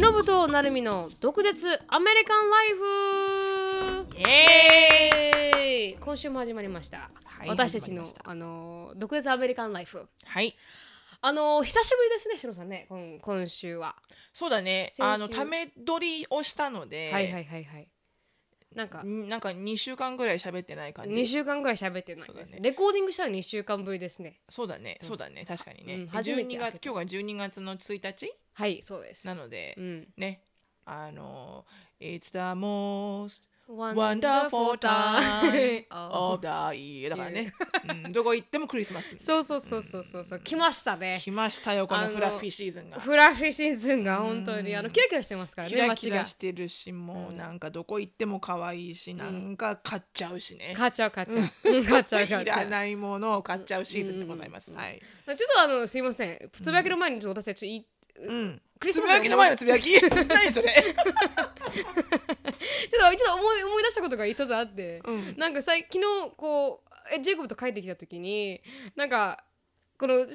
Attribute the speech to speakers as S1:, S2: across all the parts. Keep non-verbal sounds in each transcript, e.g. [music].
S1: しのぶとなるみの毒舌アメリカンライフ。
S2: イエ
S1: ーイ。今週も始まりました、
S2: はい
S1: 私たちの
S2: 始まりました。
S1: あの毒舌アメリカンライフ。
S2: はい。
S1: あの久しぶりですねしのさんね。今今週は。
S2: そうだね。
S1: 先週。
S2: あのため撮りをしたので、
S1: はいはいはいはい。なんか
S2: んなんか2週間ぐらい喋ってない感じ。
S1: 2週間ぐらい喋ってないです、
S2: そうだね。
S1: レコーディングしたら2週間ぶりですね。
S2: そうだねそうだね。確かにね、
S1: うん初めて
S2: 12月今日が12月の1日？
S1: はいそうです。
S2: なので、
S1: うん。
S2: ねあの It's the most
S1: Wonderful
S2: time
S1: Oh [laughs]
S2: of the year. だからね、うん、どこ行ってもクリスマス
S1: そうそうそうそうそうそう来ましたね
S2: 来ましたよこのフラッフィーシーズンが
S1: フラッフィーシーズンが本当にあのキラキラしてますからね
S2: キラキラしてるしもうなんかどこ行っても可愛いし、なんか買っちゃうしね、
S1: 買っちゃう買っちゃううん買っちゃう買っ
S2: い
S1: ちゃう
S2: らないものを買っちゃうシーズンでございます、はい、
S1: ちょっとあのすいませんつぶやきの前にちょっと私たちい
S2: うん。
S1: クリスマス
S2: つぶやきの前のつぶやき？[laughs] 何それ？[laughs]
S1: ちょっとちょっと思い思い出したことが一つあって、
S2: うん。
S1: なんかさい昨日こうえジェイコブと帰ってきた時になんかこのアン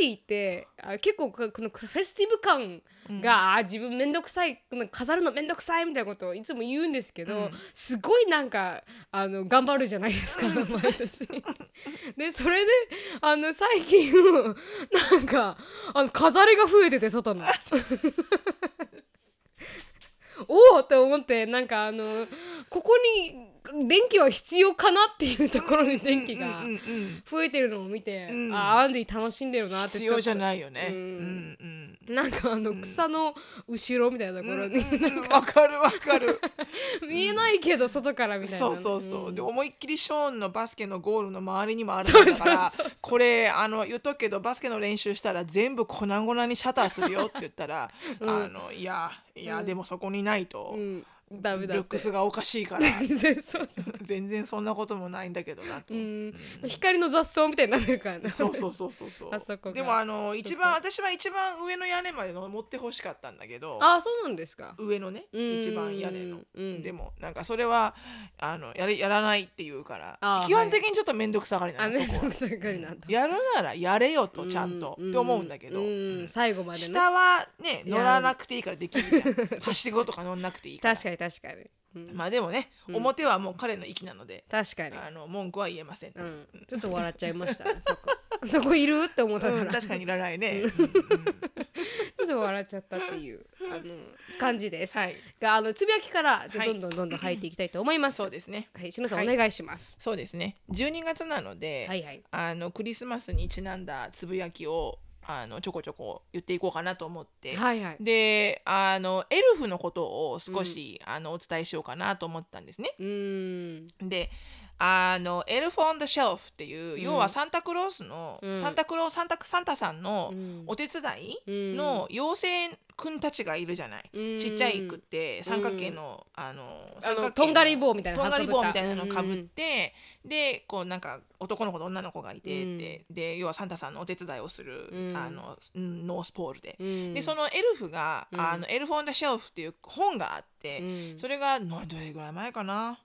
S1: ディってあ結構ここのフェスティブ感が、あ自分めんどくさい飾るのめんどくさいみたいなことをいつも言うんですけど、すごいなんかあの頑張るじゃないですか毎年。でそれであの最近なんかあの飾りが増えてて外の。[laughs] おおって思ってなんかあのここに電気は必要かなっていうところに電気が
S2: うんうん
S1: 増えてるのを見て、
S2: ん。
S1: あアンディ楽しんでるなって
S2: 必要じゃ
S1: い
S2: ないよね。
S1: う
S2: うんんうん。
S1: なんかあの草の後ろみたいなところに、
S2: うん。わかるわかる。[laughs]
S1: 見えないけど外からみたいな。
S2: そうそうそう、
S1: ん。
S2: で思いっきりショーンのバスケのゴールの周りにもあるんだからこれあの言っとくけどバスケの練習したら全部粉々にシャッターするよって言ったら、[laughs] あのいやいや、でもそこにないと、
S1: うんダメだって。
S2: ルックスがおかしいから。[laughs]
S1: 全然そう
S2: 全然そんなこともないんだけどなと。
S1: うん。光の雑草みたいになってるからね。
S2: そうそうそうそうそう。
S1: あそこが。
S2: でもあの一番私は一番上の屋根まで登ってほしかったんだけど。
S1: あそうなんですか。
S2: 上のね
S1: うん。
S2: 一番屋根の、
S1: うん。
S2: でもなんかそれはあのやれやらないっていうから
S1: あー
S2: 基本的にちょっと面倒くさがりな
S1: んどくさがりなんだ。
S2: やるならやれよとちゃんと、って思うんだけど、
S1: うん。最後までね。
S2: 下はね
S1: や。
S2: 乗らなくていいからできるじゃん。はしごとか乗んなくていいから。
S1: 確かに確かに、うん。
S2: まあでもね、表はもう彼の息なので
S1: 確かに。
S2: あの文句は言えません、うん。
S1: うん、ちょっと笑っちゃいました。[laughs] そこ。そこいる？って思ったから、ち
S2: 確かにいらないね、
S1: ょっと笑っちゃったっていうあの感じです、
S2: はい。
S1: があのつぶやきからどんどんどんどん入っていきたいと思います。
S2: そうですね。
S1: はい、しのさん、
S2: はい。
S1: お願いします。
S2: そうですね。12月なので、
S1: はいはい。
S2: あのクリスマスにちなんだつぶやきをあのちょこちょこ言っていこうかなと思って、
S1: はいはい。
S2: であのエルフのことを少し、あのお伝えしようかなと思ったんですね。
S1: うーん。
S2: であのエルフ・オン・ダ・シェルフっていう、要はサンタクロースの、
S1: ん。
S2: サンタクローサンタサンタさんの
S1: ん。
S2: お手伝
S1: うん。
S2: いの妖精くんたちがいるじゃない、
S1: うん。
S2: ちっちゃいくって三角形の、あの三角形の
S1: とんがり棒みたいなの
S2: とんがり棒みたいな
S1: かぶった
S2: のかぶって、でこうなんか男の子と女の子がいてって、で要はサンタさんのお手伝いをする、
S1: うん。
S2: あのうんノースポールで、
S1: うん。
S2: でそのエルフが、あのエルフ・オン・ダ・シェルフっていう本があって、
S1: うん。
S2: それがなどれぐらい前かな？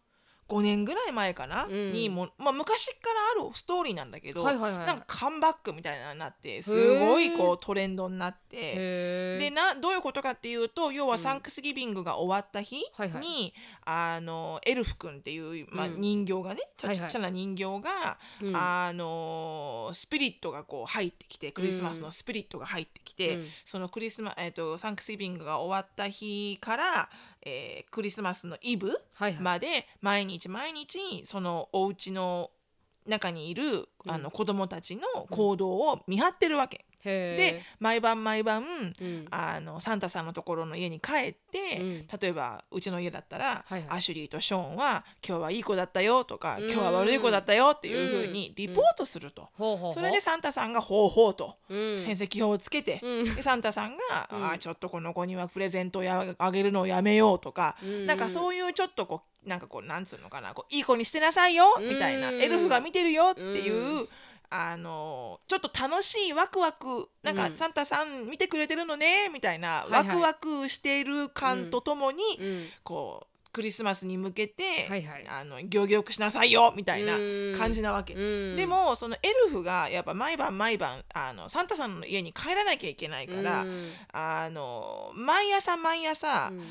S2: 5年ぐらい前かな、
S1: ん。
S2: にも、まあ、昔からあるストーリーなんだけど、
S1: はいはいはい。
S2: なんかカムバックみたいなのになってすごいこうトレンドになって。
S1: へ
S2: でなどういうことかっていうと要はサンクスギビングが終わった日に、
S1: はいはい。
S2: あのエルフ君っていう、まあ、
S1: うん。
S2: 人形がね、ちゃ
S1: はいはい。
S2: ちっちゃな人形が、
S1: うん。
S2: あのスピリットがこう入ってきてクリスマスのスピリットが入ってきて、
S1: うん。
S2: そのクリスマ、えー、とサンクスギビングが終わった日から、えークリスマスのイブまで毎日毎日そのお家の中にいる、あの子供たちの行動を見張ってるわけ。
S1: へ
S2: で毎晩毎晩、
S1: うん。
S2: あのサンタさんのところの家に帰って、
S1: うん。
S2: 例えばうちの家だったら、
S1: はいはい。
S2: アシュリーとショーンは今日はいい子だったよとか、今日は悪い子だったよっていうふうにリポートすると、それでサンタさんがほうほうと、
S1: うん。
S2: 戦績表をつけて、
S1: うん。
S2: でサンタさんが、あーちょっとこの子にはプレゼントをやあげるのをやめようとか、
S1: ん。
S2: なんかそういうちょっとこうなんかこうなんつうのかなこういい子にしてなさいよみたいな、
S1: うん
S2: エルフが見てるよっていう、あのちょっと楽しいワクワクなんか、サンタさん見てくれてるのねみたいな、ワクワクしている感とともに、
S1: うん。
S2: こうクリスマスに向けて、
S1: はいはい。
S2: あの行儀よくしなさいよみたいな感じなわけ。
S1: うん。
S2: でもそのエルフがやっぱ毎晩毎晩あのサンタさんの家に帰らなきゃいけないから、
S1: うん。
S2: あの毎朝毎朝、
S1: うん。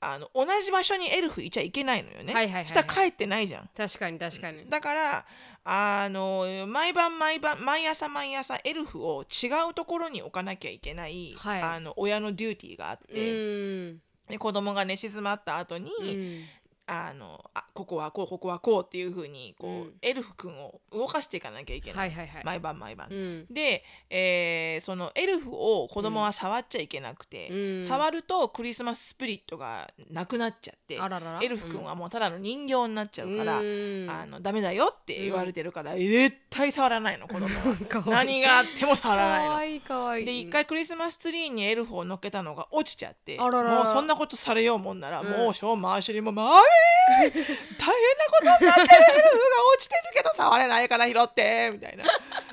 S2: あの同じ場所にエルフいちゃいけないのよね。
S1: はいはいはいはい。
S2: したら帰ってないじゃん。
S1: 確かに確かに。
S2: だからあの毎晩毎晩毎朝毎朝エルフを違うところに置かなきゃいけない、
S1: はい。
S2: あの親のデューティーがあっ
S1: う
S2: て、
S1: ん。
S2: で子供が寝静まった後に、
S1: うん
S2: あのあここはこうここはこうっていう風にこう、
S1: うん。
S2: エルフ君を動かしていかなきゃいけない、
S1: はいはいはい。
S2: 毎晩毎晩。
S1: うん。
S2: で、えーそのエルフを子供は触っちゃいけなくて、
S1: うん。
S2: 触るとクリスマススピリットがなくなっちゃってエルフ君はもうただの人形になっちゃうから、
S1: うん。
S2: あのダメだよって言われてるから、絶対触らないの [laughs] 子供
S1: か
S2: は何があっても触らないの。
S1: いい
S2: で一回クリスマスツリーにエルフを乗っけたのが落ちちゃってもうそんなことされようもんなら、
S1: うん。
S2: もうショーン・マーシュリーも「マーミー [laughs] 大変なことになってるエルフが落ちてるけど触れないから拾って」みたいな。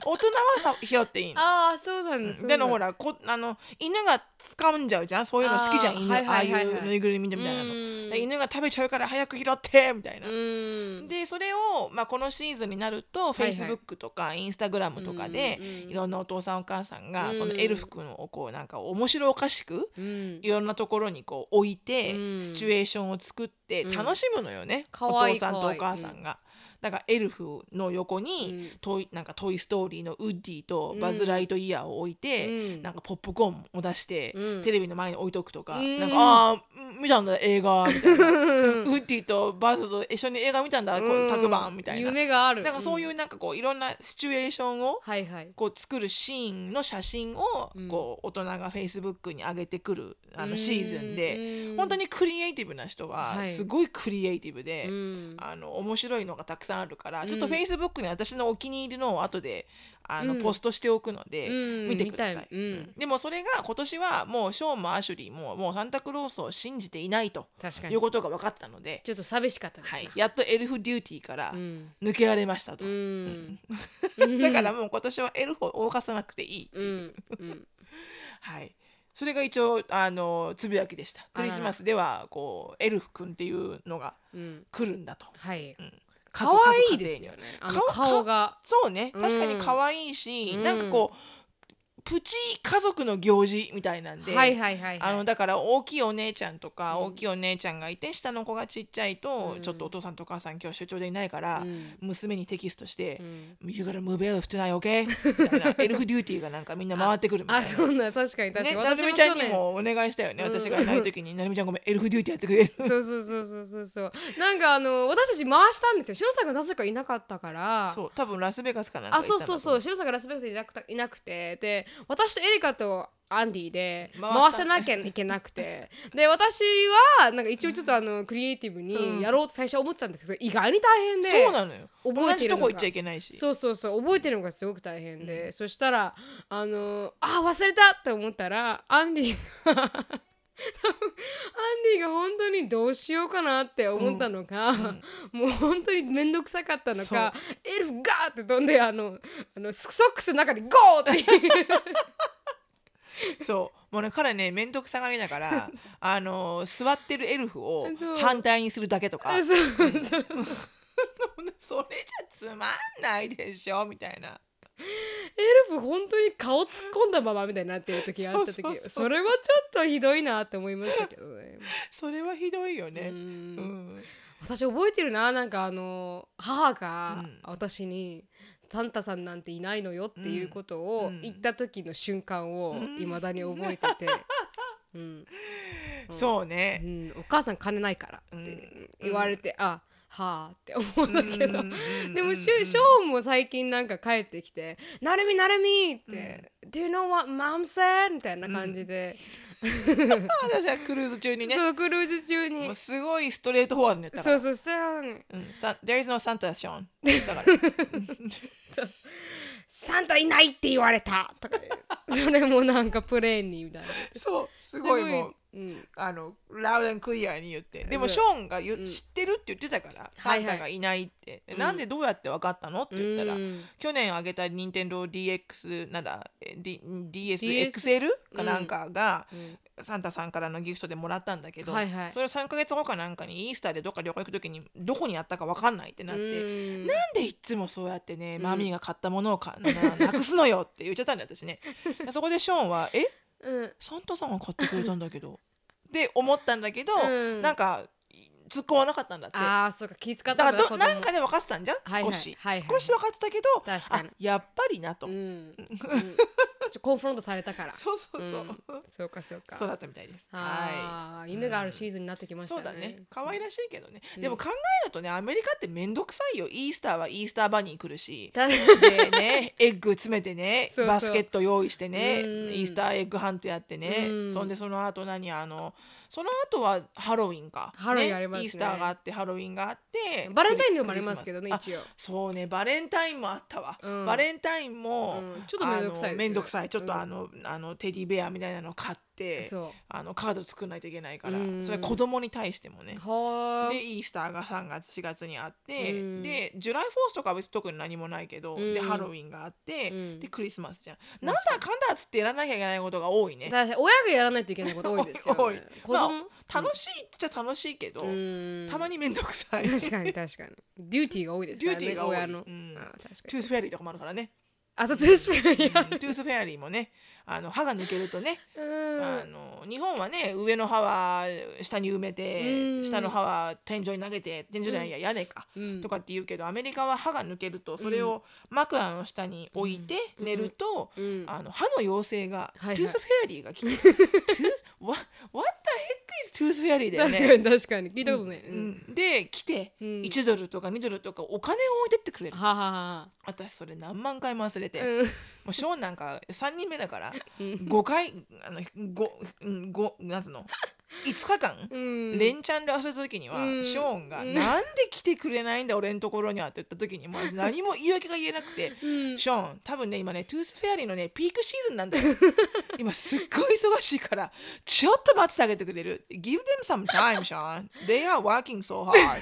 S2: 大人はさ拾っていいの。
S1: ああそうなんです。
S2: でもほらこあの犬が掴んじゃうじゃん。そういうの好きじゃん。犬あ,、あいうぬいぐるみみたいなの。犬が食べちゃうから早く拾ってみたいな、
S1: うん。
S2: でそれを、まあ、このシーズンになると、
S1: はいはい。
S2: Facebook とか Instagram とかで、
S1: うんうん
S2: いろんなお父さんお母さんが、
S1: うん。
S2: そのエルフ君をこうなんか面白おかしく
S1: うん。
S2: いろんなところにこう置いて、
S1: うん。
S2: シチュエーションを作って
S1: うん。
S2: 楽しむのよね、お父さんとお母さんが。だからエルフの横に、
S1: うん。
S2: トイなんかトイ・ストーリーのウッディとバズ・ライトイヤーを置いて、
S1: うん。
S2: なんかポップコーンを出して、
S1: うん。
S2: テレビの前に置いとくとか、
S1: うん。
S2: なんかああ見たんだ映画みたいな。[laughs] ウッディとバズと一緒に映画見たんだ、こう
S1: うん。
S2: 昨晩みたいな。
S1: 夢がある。
S2: なんかそういうなんかこういろんなシチュエーションを
S1: はいはい。
S2: こう作るシーンの写真を
S1: うん。
S2: こう大人がフェイスブックに上げてくるあ
S1: うん。
S2: のシーズンで
S1: うん。
S2: 本当にクリエイティブな人は
S1: はい。
S2: すごいクリエイティブで
S1: うん。
S2: あの面白いのがたくさんあるから
S1: うん。
S2: ちょっとフェイスブックに私のお気に入りのを後であの
S1: うん。
S2: ポストしておくので
S1: うん
S2: 見てください。でもそれが今年はもうショーンもアシュリーももうサンタクロースを信じていないということが分かったので、
S1: ちょっと寂しかったです。
S2: は、
S1: ない。
S2: やっとエルフデューティーから
S1: うん。
S2: 抜けられましたと。
S1: うん。[laughs]
S2: だからもう今年はエルフを動かさなくていい。
S1: う。ん。うん。[laughs]
S2: はい。それが一応あのつぶやきでした。クリスマスではこうエルフくんっていうのが
S1: うん。
S2: 来るんだと。
S1: はい。
S2: うん
S1: 可愛いですよね。
S2: 顔
S1: 顔が。
S2: そうね。
S1: うん
S2: 確かに可愛いし、
S1: うん。
S2: なんかこうプチ家族の行事みたいなんで。
S1: はいはいはいはい。
S2: あのだから大きいお姉ちゃんとか、
S1: うん。
S2: 大きいお姉ちゃんがいて下の子がちっちゃいと、
S1: うん。
S2: ちょっとお父さんとお母さん今日出張でいないから、
S1: うん。
S2: 娘にテキストして
S1: う、ん
S2: You gotta move elf tonight, okay? [laughs] みたいなエルフデューティーがなんかみんな回ってくるみたいな。[laughs]
S1: あそんな確かに確か
S2: ね、
S1: に
S2: なるみちゃんにもお願いしたよね、
S1: うん。
S2: 私がいない時に。なるみちゃんごめんエルフデューティーやってくれる。
S1: そうそうそうそうそうそう。なんかあの私たち回したんですよ。シロさんがなぜかいなかったから。
S2: そう多分ラスベガスかなんか
S1: あそうそうそう。シロさんがラスベガスにいなくたいなくて。で私とエリカとアンディで
S2: 回した
S1: 回せなきゃいけなくて。で私はなんか一応ちょっとあのクリエイティブにやろうと最初思ってたんですけど意外に大変で
S2: そうなのよ。
S1: 覚
S2: 同
S1: えてるのが。
S2: じとこ行っちゃいけないし。
S1: そうそうそう覚えてるのがすごく大変で、そしたらあのあ忘れたって思ったらアンディが多 [laughs] 分アンディが本当にどうしようかなって思ったのか、もう本当に面倒くさかったのかエルフガーって飛んであのあのソックスの中にゴーって [laughs]
S2: そう。もうね彼ね面倒くさがりながら [laughs] あの座ってるエルフを反対にするだけとか。
S1: そ
S2: れじゃつまんないでしょみたいな
S1: エルフ本当に顔突っ込んだままみたいになってる時があった時
S2: そ
S1: れはちょっとひどいなって思いましたけどね。
S2: それはひどいよね。
S1: う
S2: うん。ん
S1: 私覚えてるななんかあの母が
S2: うん。
S1: 私に「サンタさんなんていないのよ」っていうことを
S2: うん。
S1: 言った時の瞬間を
S2: うん。
S1: いまだに覚えてて、[laughs] うん。
S2: そうね。
S1: うん。お母さん金ないからって
S2: うん。
S1: 言われて、あはあって思うんだけど、
S2: うん
S1: でもシュショーンも最近なんか帰ってきて「なるみなるみ」って「Do you know what mom said?」みたいな感じで、[laughs]
S2: 私はクルーズ中にね。
S1: そうクルーズ中
S2: も
S1: に
S2: うすごいストレートフォワードに言ったから。
S1: そうそうしたら
S2: うん、さ There is no Santa Sean だから。
S1: サンタいないって言われたとかでそれもなんかプレーンにみたいな
S2: そう。すごいもう
S1: うん。
S2: あのラウドンクリアに言ってでもショーンが言う
S1: うん。
S2: 知ってるって言ってたから、サ
S1: はいはい。
S2: ンタがいないって、
S1: うん。
S2: なんでどうやって分かったのって言ったら、
S1: うん。
S2: 去年あげた任天堂 DX なんだえ D
S1: DS
S2: DSXL かなんかが、
S1: うん。
S2: サンタさんからのギフトでもらったんだけど、
S1: はいはい。
S2: それを3ヶ月後かなんかにイースターでどっか旅行行く時にどこにあったか分かんないってなって、
S1: うん。
S2: なんでいっつもそうやってね、
S1: ん。
S2: マミーが買ったものをかななくすのよって言っちゃったんだ私ね。[laughs] そこでショーンは「え？
S1: うん。
S2: サンタさんが買ってくれたんだけど」って思ったんだけど、
S1: うん。
S2: なんか突っ込まなかったんだって。
S1: ああそうか気使っ
S2: だから
S1: たんだ子供。
S2: どなんかで分かってたんじゃん？
S1: はいはい
S2: 少し、
S1: はいはい。
S2: 少し分かってたけど
S1: 確かに。
S2: あやっぱりなと、
S1: うん。[laughs] コンフロントされたから。
S2: そうそうそう、
S1: うん。そうかそうか。
S2: そうだったみたいです。は
S1: ああ夢があるシーズンになってきま
S2: い
S1: したね。
S2: そうだね。可愛らしいけどね、
S1: うん。
S2: でも考えるとねアメリカってめんどくさいよ。イースターはイースターバニー来るし。
S1: だ
S2: でねエッグ詰めてねバスケット用意してね
S1: うん。
S2: イースターエッグハントやってね、
S1: うん。
S2: そんでその後何あのその後はハロウィンか。
S1: ハロウィンありますね
S2: イースターがあってハロウィンがあって
S1: バレンタインでもありますけどね一応。
S2: あそうねバレンタインもあったわ、
S1: うん。
S2: バレンタインも、
S1: うん。ちょっとめんどくさいですよね。
S2: あのめんどくさい。ちょっと
S1: うん。
S2: あの,、あのテディベアみたいなの買って
S1: そう。
S2: あのカード作んないといけないから、
S1: うん。
S2: それは子供に対してもね、
S1: は
S2: でイースターが3月4月にあって、
S1: うん。
S2: でジュライフォースとかは別に特に何もないけど、
S1: うん。
S2: でハロウィンがあって、
S1: うん。
S2: でクリスマスじゃん。なんだかんだっつってやらなきゃいけないことが多いね。
S1: 親がやらないといけないこと多いですよね。[laughs]
S2: 多い。
S1: 子供？
S2: 楽しいっちゃ楽しいけど、
S1: うん。
S2: たまに面倒くさい。[laughs]
S1: 確かに確かに。 dutyが多いですからね
S2: duty が多い。
S1: 親の。
S2: うん。
S1: あ確か
S2: トゥー
S1: に
S2: スフェアリーとかもあるからね、
S1: あそう tooth fairy
S2: うん tooth fairy もねあの歯が抜けるとね
S1: うん。
S2: あの日本はね上の歯は下に埋めて、
S1: うん。
S2: 下の歯は天井に投げて天井じゃないや屋根か、
S1: うん。
S2: とかって言うけどアメリカは歯が抜けるとそれを枕の下に置いて
S1: うん。
S2: 寝ると、
S1: うん。
S2: あの歯の妖精が、
S1: はい。
S2: tooth fairy が来て「ト [laughs] ゥ what, what the heck is tooth fairy」だよ
S1: 確か
S2: ね。
S1: に確かに。聞いたことない、
S2: う
S1: うん。
S2: ん、で来て、
S1: うん。
S2: 1ドルとか2ドルとかお金を置いてってくれる。
S1: ははは
S2: 私それ何万回も忘れて、
S1: うん。
S2: もうショーンなんか3人目だから
S1: うん。
S2: 5回あの 5, うん5なんつうの？5日間、
S1: うん。
S2: 連チャンで忘れた時には、
S1: うん。
S2: ショーンが「
S1: うん
S2: なんで来てくれないんだ俺のところには」って言った時にもう私 [laughs] 何も言い訳が言えなくて「
S1: うん。
S2: ショーン多分ね今ね tooth fairy のねピークシーズンなんだよ。[laughs] [laughs] 今すっごい忙しいからちょっと待っててあげてくれる。Give them some time ショーン They are working so hard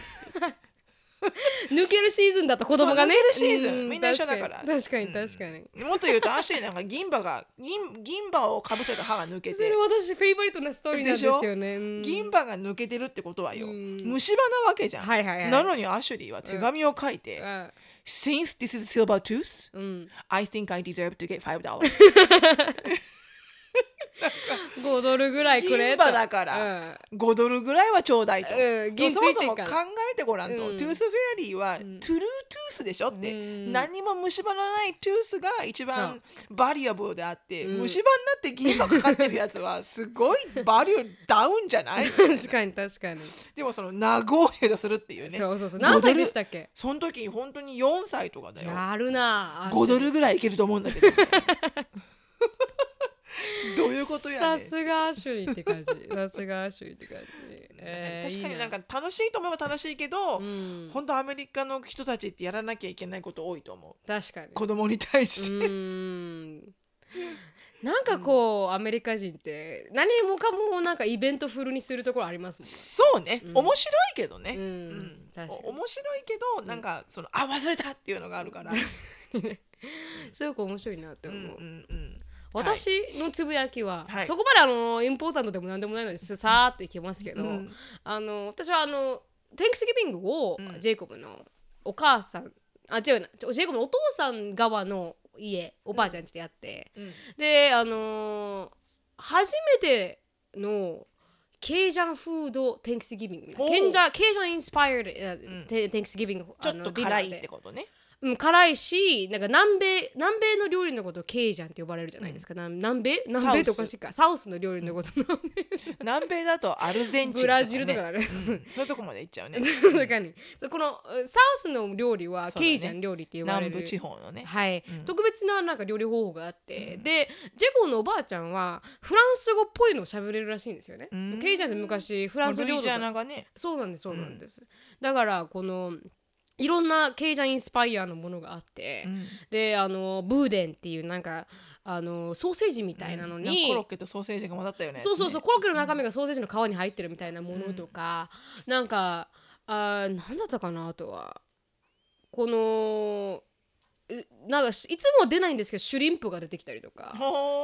S2: [laughs]
S1: 抜けるシーズンだと子供がね。
S2: 抜けるシーズン。
S1: う
S2: みんな一緒だから。
S1: 確かに確かに
S2: もっと言うとアシュリーなんか銀歯が銀銀歯をかぶせた歯が抜けて。
S1: それ私フェイバリットなストーリーなんですよね。うん。
S2: 銀歯が抜けてるってことはよ。
S1: うん。
S2: 虫歯なわけじゃん、
S1: はいはいはい。
S2: なのにアシュリーは手紙を書いて、
S1: あ
S2: Since this is silver tooth
S1: うん。
S2: I think I deserve to get five dollars [laughs] [laughs]
S1: 5ドルぐらいくれと
S2: だから。5ドルぐらいはちょうだいと、
S1: うん
S2: そもそも考えてごらんと、
S1: うん。
S2: tooth fairy は、 true tooth でしょって、
S1: うん。
S2: 何にも虫歯のない tooth が一番 valuable であって、
S1: うん。
S2: 虫歯になって銀歯かかってるやつはすごい value down じゃない？
S1: う [laughs] ん確かに確かに、
S2: でもその negotiate するっていうね。
S1: そうそうそう。何歳でしたっけ？
S2: その時本当に4歳とかだよ。
S1: やるな
S2: 5ドルぐらいいけると思うんだけど [laughs] [laughs] どういうことや
S1: さすがアシュリーって感じ。[laughs] さすがアシュリーって感じ、えー
S2: 確かにな。んか
S1: い
S2: 楽しいと思えば楽しいけど、
S1: うん。
S2: 本当アメリカの人たちってやらなきゃいけないこと多いと思う。
S1: 確かに。
S2: 子供に対
S1: う
S2: して、
S1: ーん。なんかこう、アメリカ人って何もかもなんかイベント風にするところありますもんね。
S2: そうね、
S1: うん。
S2: 面白いけどね、
S1: うん。
S2: うん。面白いけどなんかそのあ忘れたっていうのがあるから、[laughs]
S1: すごく面白いなって
S2: う。ん
S1: 思う、
S2: うんうん
S1: 私のつぶやきは、
S2: はい。
S1: そこまであのインポータントでも何でもないのですさーっといきますけど、
S2: うん。
S1: あの私はあのテンクスギビングを、
S2: うん。
S1: ジェイコブのお母さんあ違うなジェイコブのお父さん側の家おばあちゃんちでやって、
S2: うん。
S1: であのー初めてのケージャンフー。ドテンクスギビングケンジャケージャンインスパイア
S2: ん。
S1: テンクスギビング
S2: ちょっと辛いってことね
S1: うん、辛いしなんか南米南米の料理のことをケイジャンって呼ばれるじゃないですか、南南米？南米っておかしいか。 South。の料理のこと
S2: 南米だとアルゼンチンね、
S1: ブラジルとかだね
S2: うん。そういうとこまで行っちゃうね。[laughs]
S1: 確かに。そうこのうん South の料理はケイジャン料理って呼ばれる、
S2: 南部地方のね。
S1: はい、
S2: うん。
S1: 特別ななんか料理方法があって、でジェゴのおばあちゃんはフランス語っぽいのを喋れるらしいんですよね。
S2: うん。
S1: ケイジャンって昔フランス料理
S2: ね。
S1: そうなんですそうなんです、だからこのいろんな Cajun inspired のものがあって、
S2: うん。
S1: であの boudin っていうなんかあのソーセージみたいなのに、
S2: かコロッケとソーセージが混ざったよね
S1: そうそうそうコロッケの中身がソーセージの皮に入ってるみたいなものとか、なんかあーなんだったかなあとは。このうなんかいつも出ないんですけど shrimp が出てきたりとか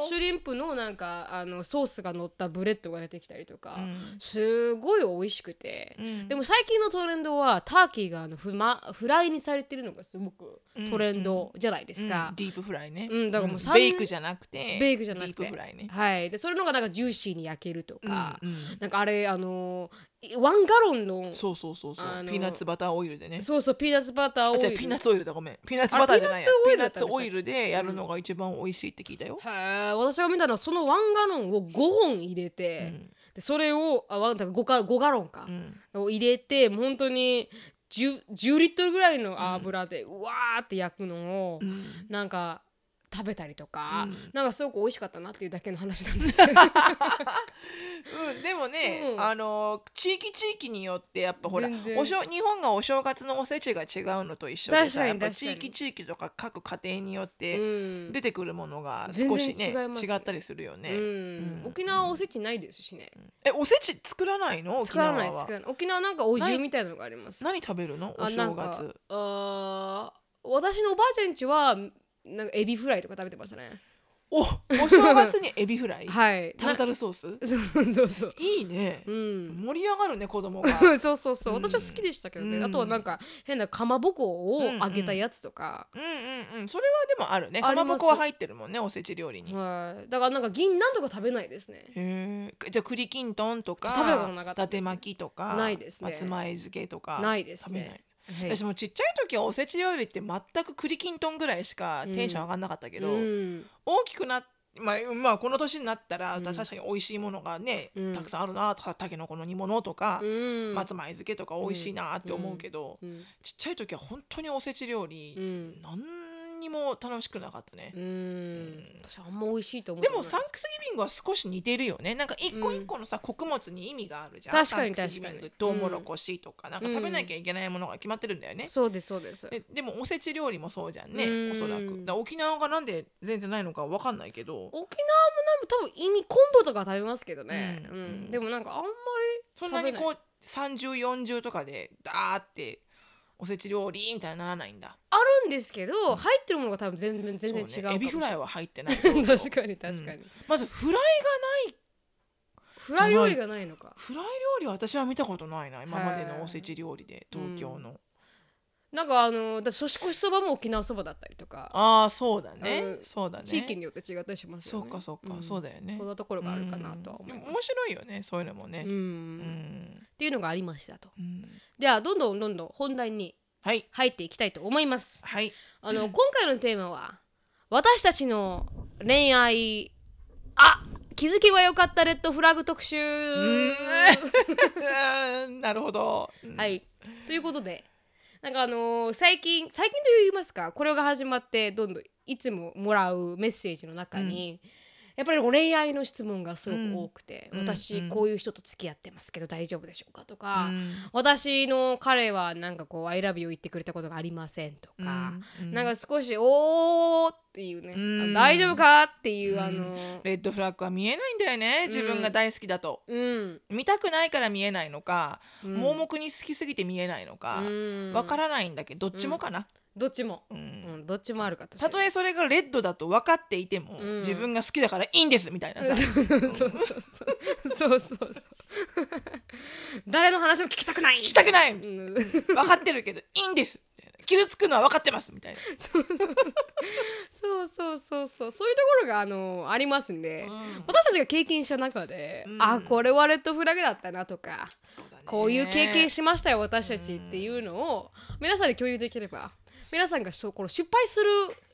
S1: shrimp のなんかあのソースが乗った bread が出てきたりとか、
S2: うん。
S1: すごい美味しくて、
S2: うん。
S1: でも最近のトレンドは turkey があのフマフライにされてるのがすごくトレンドじゃないですか。
S2: うん。 deep fry ね、
S1: うんだからもう三
S2: bake じゃなくて
S1: bake じゃなくて。
S2: deep fry ね。
S1: はい、でそれのがなんかジューシーに焼けるとか、
S2: うんうん。
S1: なんかあれあのー one gallon の
S2: そうそうそうそう、
S1: あの
S2: ピーナッツバターオイルでね。
S1: そうそうピーナッツバターオイル。
S2: あじゃあピーナッツオイルだ。ごめん。ピーナッツバターじゃないや。
S1: あピー
S2: ナッ
S1: ツオイル
S2: でやるのが一番美味しいって聞いたよ、
S1: へえ私が見たのはその one gallon を5本入れて、でそれをあ one だから 5, か5ガロンか。
S2: う、ん。
S1: を入れて本当に 10, 10リットルぐらいの油でうわーって焼くのを、
S2: うん。
S1: なんか食べたりとか、
S2: うん。
S1: なんかすごく美味しかったなっていうだけの話なんですけど。
S2: うん、でもね、
S1: うん。
S2: あの地域地域によってやっぱほらおしょ日本がお正月のおせちが違うのと一緒でさやっぱ地域地域とか各家庭によっ
S1: う
S2: て
S1: ん。
S2: 出てくるものが少しね
S1: 違います
S2: 違ったりするよね、
S1: うん。
S2: うん。
S1: 沖縄はおせちないですしね、
S2: えおせち作らないの？沖
S1: 作ら
S2: 縄は
S1: 沖縄なんかお重みたいなのがあります。
S2: 何食べるの？お正月。
S1: あー私のおばあちゃんちはなんかエビフライとか食べてましたね。
S2: おお正月にエビフライ？[laughs]
S1: はい。
S2: タルタルソース？
S1: そうそうそう。
S2: いいね。
S1: うん。
S2: 盛り上がるね子供が。[laughs]
S1: そうそうそう。
S2: うん。
S1: 私は好きでしたけどね、
S2: うん。
S1: あとはなんか変なかまぼこを揚げたやつとか、
S2: うんうんうん。それはでもあるね。か
S1: ま
S2: ぼこは入ってるもんねおせち料理に。
S1: はい。だからなんか銀杏とか食べないですね。
S2: へえじゃあ栗きんとんとか
S1: 食べたことなかったです
S2: 伊達巻きとか
S1: ないですね。
S2: 松前漬けとか
S1: ないです
S2: 食べない。
S1: ねはい。
S2: 私もちっちゃい時はおせち料理って全く栗きんとんぐらいしかテンション上がんなかったけど、
S1: うん。
S2: 大きくなっまあ、まあこの年になったら、
S1: うん。
S2: 確かに美味しいものがね、
S1: うん。
S2: たくさんあるなとかたけのこの煮物とか、
S1: うん。
S2: 松前漬けとか美味しいなって思うけど、
S1: うん。
S2: ちっちゃい時は本当におせち料理、
S1: うん
S2: 何にも楽しくなかったね、
S1: うん。私あんま美味しいと思う
S2: でもサンクスギビングは少し似てるよね。なんか一個一個のさ、穀物に意味があるじゃん。
S1: 確かに確かに。
S2: トウモロコシとか、なんか食べなきゃいけないものが決まってるんだよね、
S1: そうですそうです。
S2: ででもおせち料理もそうじゃんね
S1: うん。
S2: おそらく。沖縄がなんで全然ないのかわかんないけど。
S1: 沖縄もなんか多分意味昆布とか食べますけどね、
S2: う
S1: うん。ん。でもなんかあんまり
S2: そんなに
S1: 食べ
S2: こう3040とかでダーっておせち料理みたいにならないんだ。
S1: あるんですけど、入ってるものが多分全然全然違う
S2: そう
S1: かもしれない。
S2: ねエビフライは入ってない [laughs]
S1: 確かに確かに、
S2: まずフライがない。
S1: フライ料理がないのか。
S2: フライ料理は私は見たことないな今までのおせち料理で東京の、
S1: なんかあのだ年越しそばも沖縄そばだったりとか、
S2: ああそうだね、
S1: うん。
S2: そうだね。
S1: 地域によって違ったりします
S2: そう
S1: よね
S2: かそうか、
S1: ん。
S2: そうだよね。
S1: そんなところがあるかなとは思います、
S2: うん。面白いよねそういうのもね。
S1: うん。
S2: うん。
S1: っていうのがありましたと。
S2: うん。
S1: ではどんどんどんどん本題に
S2: はい。
S1: 入っていきたいと思います。
S2: はい。
S1: あの、今回のテーマは私たちの恋愛あ気づけばよかったレッドフラグ特集。
S2: うん。[laughs] なるほど、うん。
S1: はい。ということでなんかあのー最近最近と言いますかこれが始まってどんどんいつももらうメッセージの中に、やっぱり恋愛の質問がすごく多くて、
S2: うん。
S1: 私
S2: うん
S1: こういう人と付き合ってますけど大丈夫でしょうか？とか、
S2: うん。
S1: 私の彼はなんかこう「I love you」言ってくれたことがありませんとか、
S2: うん
S1: なんか少し「おー」っていうね「
S2: うん。
S1: あ大丈夫か?」っていう、
S2: うん。
S1: あの
S2: レッドフラッグは見えないんだよね。自分が大好きだと、
S1: うん、
S2: 見たくないから見えないのか、
S1: うん。
S2: 盲目に好きすぎて見えないのか
S1: うん。
S2: わからないんだけどどっちもかな、
S1: どっちも、
S2: うん。
S1: うん、どっちもあるかと
S2: たとえそれがレッドだと分かっていても、
S1: うん。
S2: 自分が好きだからいいんですみたいなさ、
S1: そうそうそうそうそうそうそう。誰の話も聞きたくない。
S2: 聞きたくない。
S1: うん。
S2: 分かってるけどいいんですみたいな。傷つくのは分かってますみたいな、
S1: そうそうそうそう。そういうところがあのありますんで、
S2: うん。
S1: 私たちが経験した中で、
S2: うん。
S1: あこれはレッドフラグだったなとか
S2: そうだね。
S1: こういう経験しましたよ私たちっていうのを皆さんに共有できれば皆さんがそうこの失敗する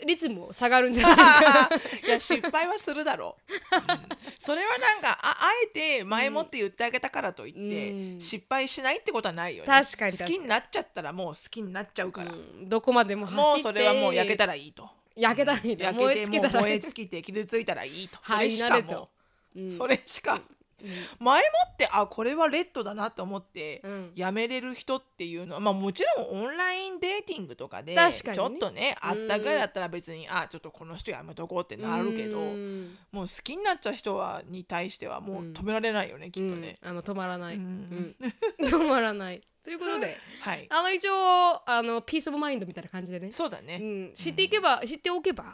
S1: 率も下がるんじゃないか。[laughs]
S2: いや失敗はするだろう、[laughs] うん。それはなんかああえて前もって言ってあげたからといって、
S1: うん。
S2: 失敗しないってことはないよね。
S1: 確かに確かに。
S2: 好きになっちゃったらもう好きになっちゃうから、
S1: うん。どこまでも走って
S2: もうそれはもう焼けたらいいと。
S1: 焼けたらいいと。
S2: 焼
S1: 燃え尽きたらいい。
S2: 燃え尽きて傷ついたらいいと。そ
S1: はい
S2: れしかも
S1: う
S2: うんそれしか前もってあこれは red だなと思って
S1: うん。
S2: やめれる人っていうのはまあもちろん online dating とかで
S1: 確かにね。
S2: ちょっとねあったぐらいだったら別にあちょっとこの人やめとこうってなるけど
S1: うん。
S2: もう好きになっちゃう人はに対してはもう止められないよね、きっとね。
S1: うん。あの止まらない、
S2: う
S1: うん。ん [laughs] 止まらない。ということで [laughs]
S2: はい。
S1: あの一応あの peace of mind みたいな感じでね、
S2: そうだね。
S1: うん、知っていけば、知っておけば
S2: うん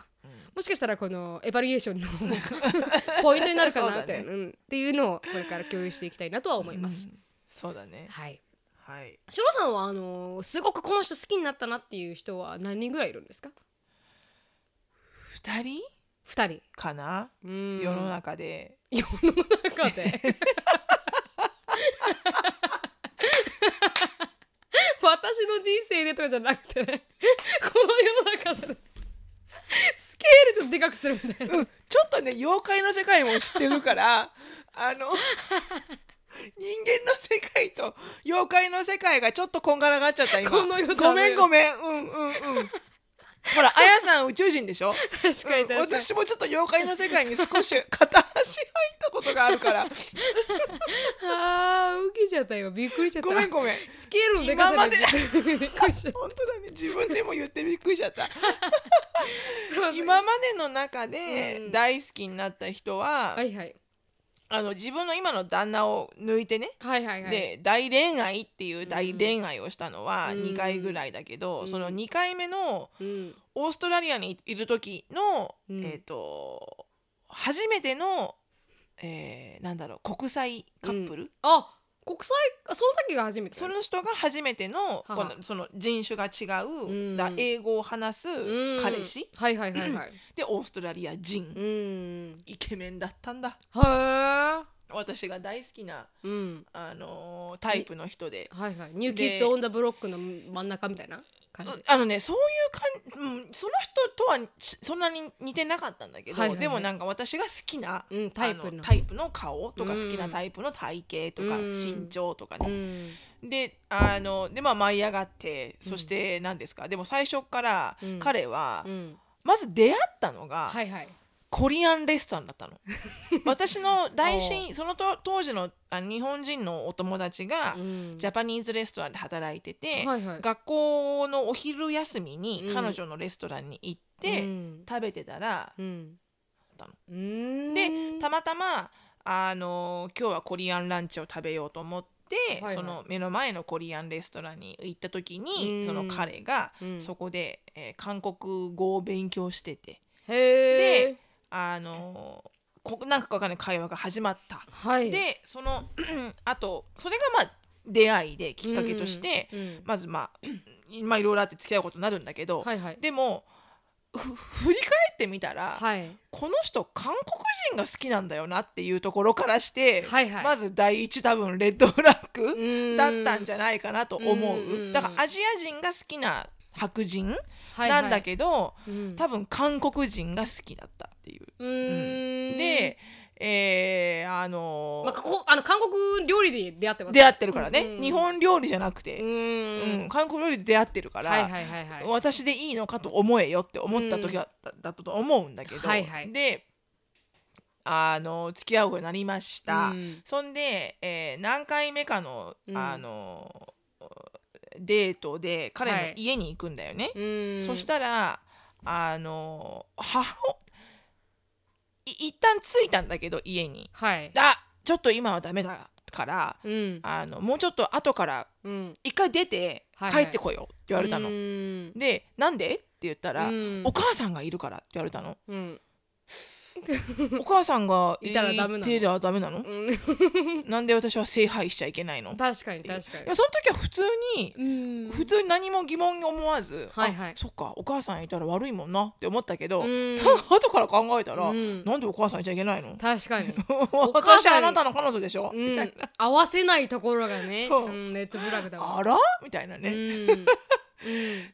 S1: もしかしたらこの evaluation の [laughs] ポイントになるかなって,、
S2: そうだね。
S1: うん、っていうのをこれから共有していきたいなとは思います。
S2: うん。そうだね。
S1: はい。
S2: はい。
S1: シロさんはあのすごくこの人好きになったなっていう人は何人ぐらいいるんですか？
S2: 二人？
S1: 二人、
S2: かな、
S1: うん、
S2: 世の中で。
S1: 世の中で？[laughs] 私の人生でとかじゃなくてね。この世の中で [laughs] スケールちょっとでかくするみたいな。
S2: うん、ちょっとね妖怪の世界も知ってるからあの人間の世界と妖怪の世界がちょっとこんがらがっちゃった今。ごめんごめん。うんうんうんほらあやさん宇宙人でしょ？
S1: 確かに確かに、
S2: うん私もちょっと妖怪の世界に少し片足入ったことがあるから。
S1: あー受けちゃったよびっくりしちゃった。
S2: ごめんごめん。
S1: スケールのでかさ
S2: で。
S1: びっくりしちゃった
S2: 本当だね。自分でも言ってびっくりしちゃった。[laughs] 今までの中で
S1: うん。
S2: 大好きになった人は、
S1: はいはい
S2: あの自分の今の旦那を抜いてね。
S1: はいはいはい。
S2: で大恋愛っていう大恋愛をしたのは
S1: うん。
S2: 2回ぐらいだけど、
S1: うん。
S2: その2回目の
S1: うん。
S2: オーストラリアにいる時の、
S1: うん。
S2: えっ、と初めての、えーなんだろう国際カップル、
S1: あ国際あその時が初めて
S2: その人が初めてのこのその人種が違う、
S1: うん。
S2: だ英語を話す
S1: うん。
S2: 彼氏、
S1: はいはいはいはい。[laughs]
S2: でオーストラリア人、
S1: うん。
S2: イケメンだったんだ。
S1: へえ。
S2: 私が大好きな、
S1: うん。
S2: あのータイプの人で。
S1: はいはい。ニューキッズオンダブロックの真ん中みたいな感じ。
S2: あのねそういう感じ、うん、その人とはしそんなに似てなかったんだけど、
S1: はいはいはい。
S2: でもなんか私が好きな、
S1: うんタイプの。
S2: タイプの顔とか
S1: うん
S2: 好きなタイプの体型とか
S1: うん。
S2: 身長とか
S1: う
S2: ね、
S1: ん。
S2: であのでまあ舞い上がってそして何ですか、でも最初から
S1: うん。
S2: 彼は、
S1: うん。
S2: まず出会ったのが、
S1: はいはい
S2: コリアンレストランだったの。[laughs] 私の大親そのと当時のあ日本人のお友達が、
S1: うん。
S2: ジャパニーズレストランで働いてて、
S1: はいはい。
S2: 学校のお昼休みに
S1: うん。
S2: 彼女のレストランに行って、
S1: うん。
S2: 食べてたら、
S1: うん。
S2: でたまたまあの今日はコリアンランチを食べようと思って、
S1: はいはい。
S2: その目の前のコリアンレストランに行った時に、
S1: うん。
S2: その彼が
S1: うん。
S2: そこで、えー韓国語を勉強してて。であのこなんかわかんない会話が始まった。
S1: はい。
S2: でその [clears throat] あとそれがまあ出会いできっかけとして、
S1: うんうん
S2: まずまあ [clears throat] まあいろいろあって付き合うことになるんだけど、
S1: はいはい。
S2: でもふ振り返ってみたら、
S1: はい。
S2: この人韓国人が好きなんだよなっていうところからして、
S1: はいはい。
S2: まず第一多分レッドフラッグ
S1: うん。
S2: だったんじゃないかなと思う、
S1: うん。
S2: だからアジア人が好きな白人
S1: はいはい。
S2: なんだけど、
S1: うん。
S2: 多分韓国人が好きだったっていう。
S1: うーん。
S2: で、えーあのー
S1: まあ、ここあの韓国料理で出会ってます。
S2: 出会ってるからね、
S1: うん
S2: 日本料理じゃなくて、
S1: う
S2: うん。
S1: ん。
S2: 韓国料理で出会ってるから、
S1: はいはいはいはい。
S2: 私でいいのかと思えよって思った時だった,、だったと思うんだけど、
S1: はいはい。
S2: であの付き合うようになりました、
S1: うん。
S2: そんで、えー何回目かの、
S1: うん。
S2: あのデートで彼の
S1: はい。
S2: 家に行くんだよね、
S1: うん。
S2: そしたらあの母い一旦着いたんだけど家に。
S1: はい。
S2: あちょっと今はダメだから
S1: うん。
S2: あのもうちょっと後から
S1: うん。
S2: 一回出て
S1: はいはい。
S2: 帰ってこようって言われたの。
S1: うん。
S2: でなんで？って言ったら、
S1: うん。
S2: お母さんがいるからって言われたの。
S1: うん [laughs]
S2: お母さんが
S1: いたらダメなの？
S2: ダメなの？
S1: うん。[laughs]
S2: なんで私は聖杯しちゃいけないの？
S1: 確かに確か
S2: いやその時は普通に
S1: にうん。
S2: 普通に何も疑問に思わず、
S1: はいはい。
S2: あそっかお母さんいたら悪いもんなって思ったけど、
S1: うん。[laughs]
S2: 後から考えたら、
S1: うん。
S2: なんでお母さんいちゃいけないの？
S1: 確かに。
S2: 私あなたの彼女でしょ、
S1: う
S2: みたいな。
S1: ん合わせないところがね
S2: そう。ん
S1: ネットフラグだわ
S2: あら？みたいな
S1: う
S2: ね、
S1: ん。うん。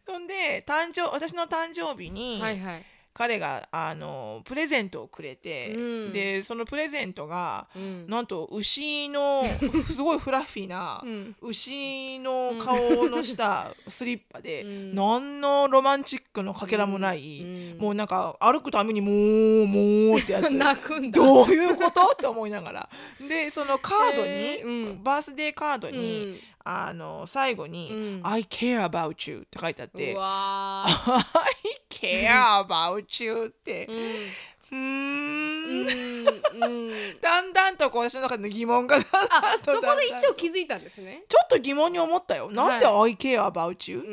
S2: そんで誕生私の誕生日に、
S1: はいはい
S2: 彼があのプレゼントをくれて、
S1: うん。
S2: でそのプレゼントが、
S1: うん。
S2: なんと牛の [laughs] すごいフラッフィーな、
S1: うん。
S2: 牛の顔のしたスリッパで、
S1: うん。
S2: 何のロマンチックのかけらもない、
S1: うん。
S2: もうなんか歩くためにもうもうってやつ。[laughs] どういうこと？って思いながら。でそのカードに、バースデーカード
S1: う
S2: に、
S1: ん
S2: あの最後に、
S1: うん
S2: I care about you って書いてあって I care about you って
S1: ーうん。
S2: だんだんとこう私の中で疑問が
S1: あそこで一応気づいたんですね。
S2: ちょっと疑問に思ったよ。なんで I care about you って、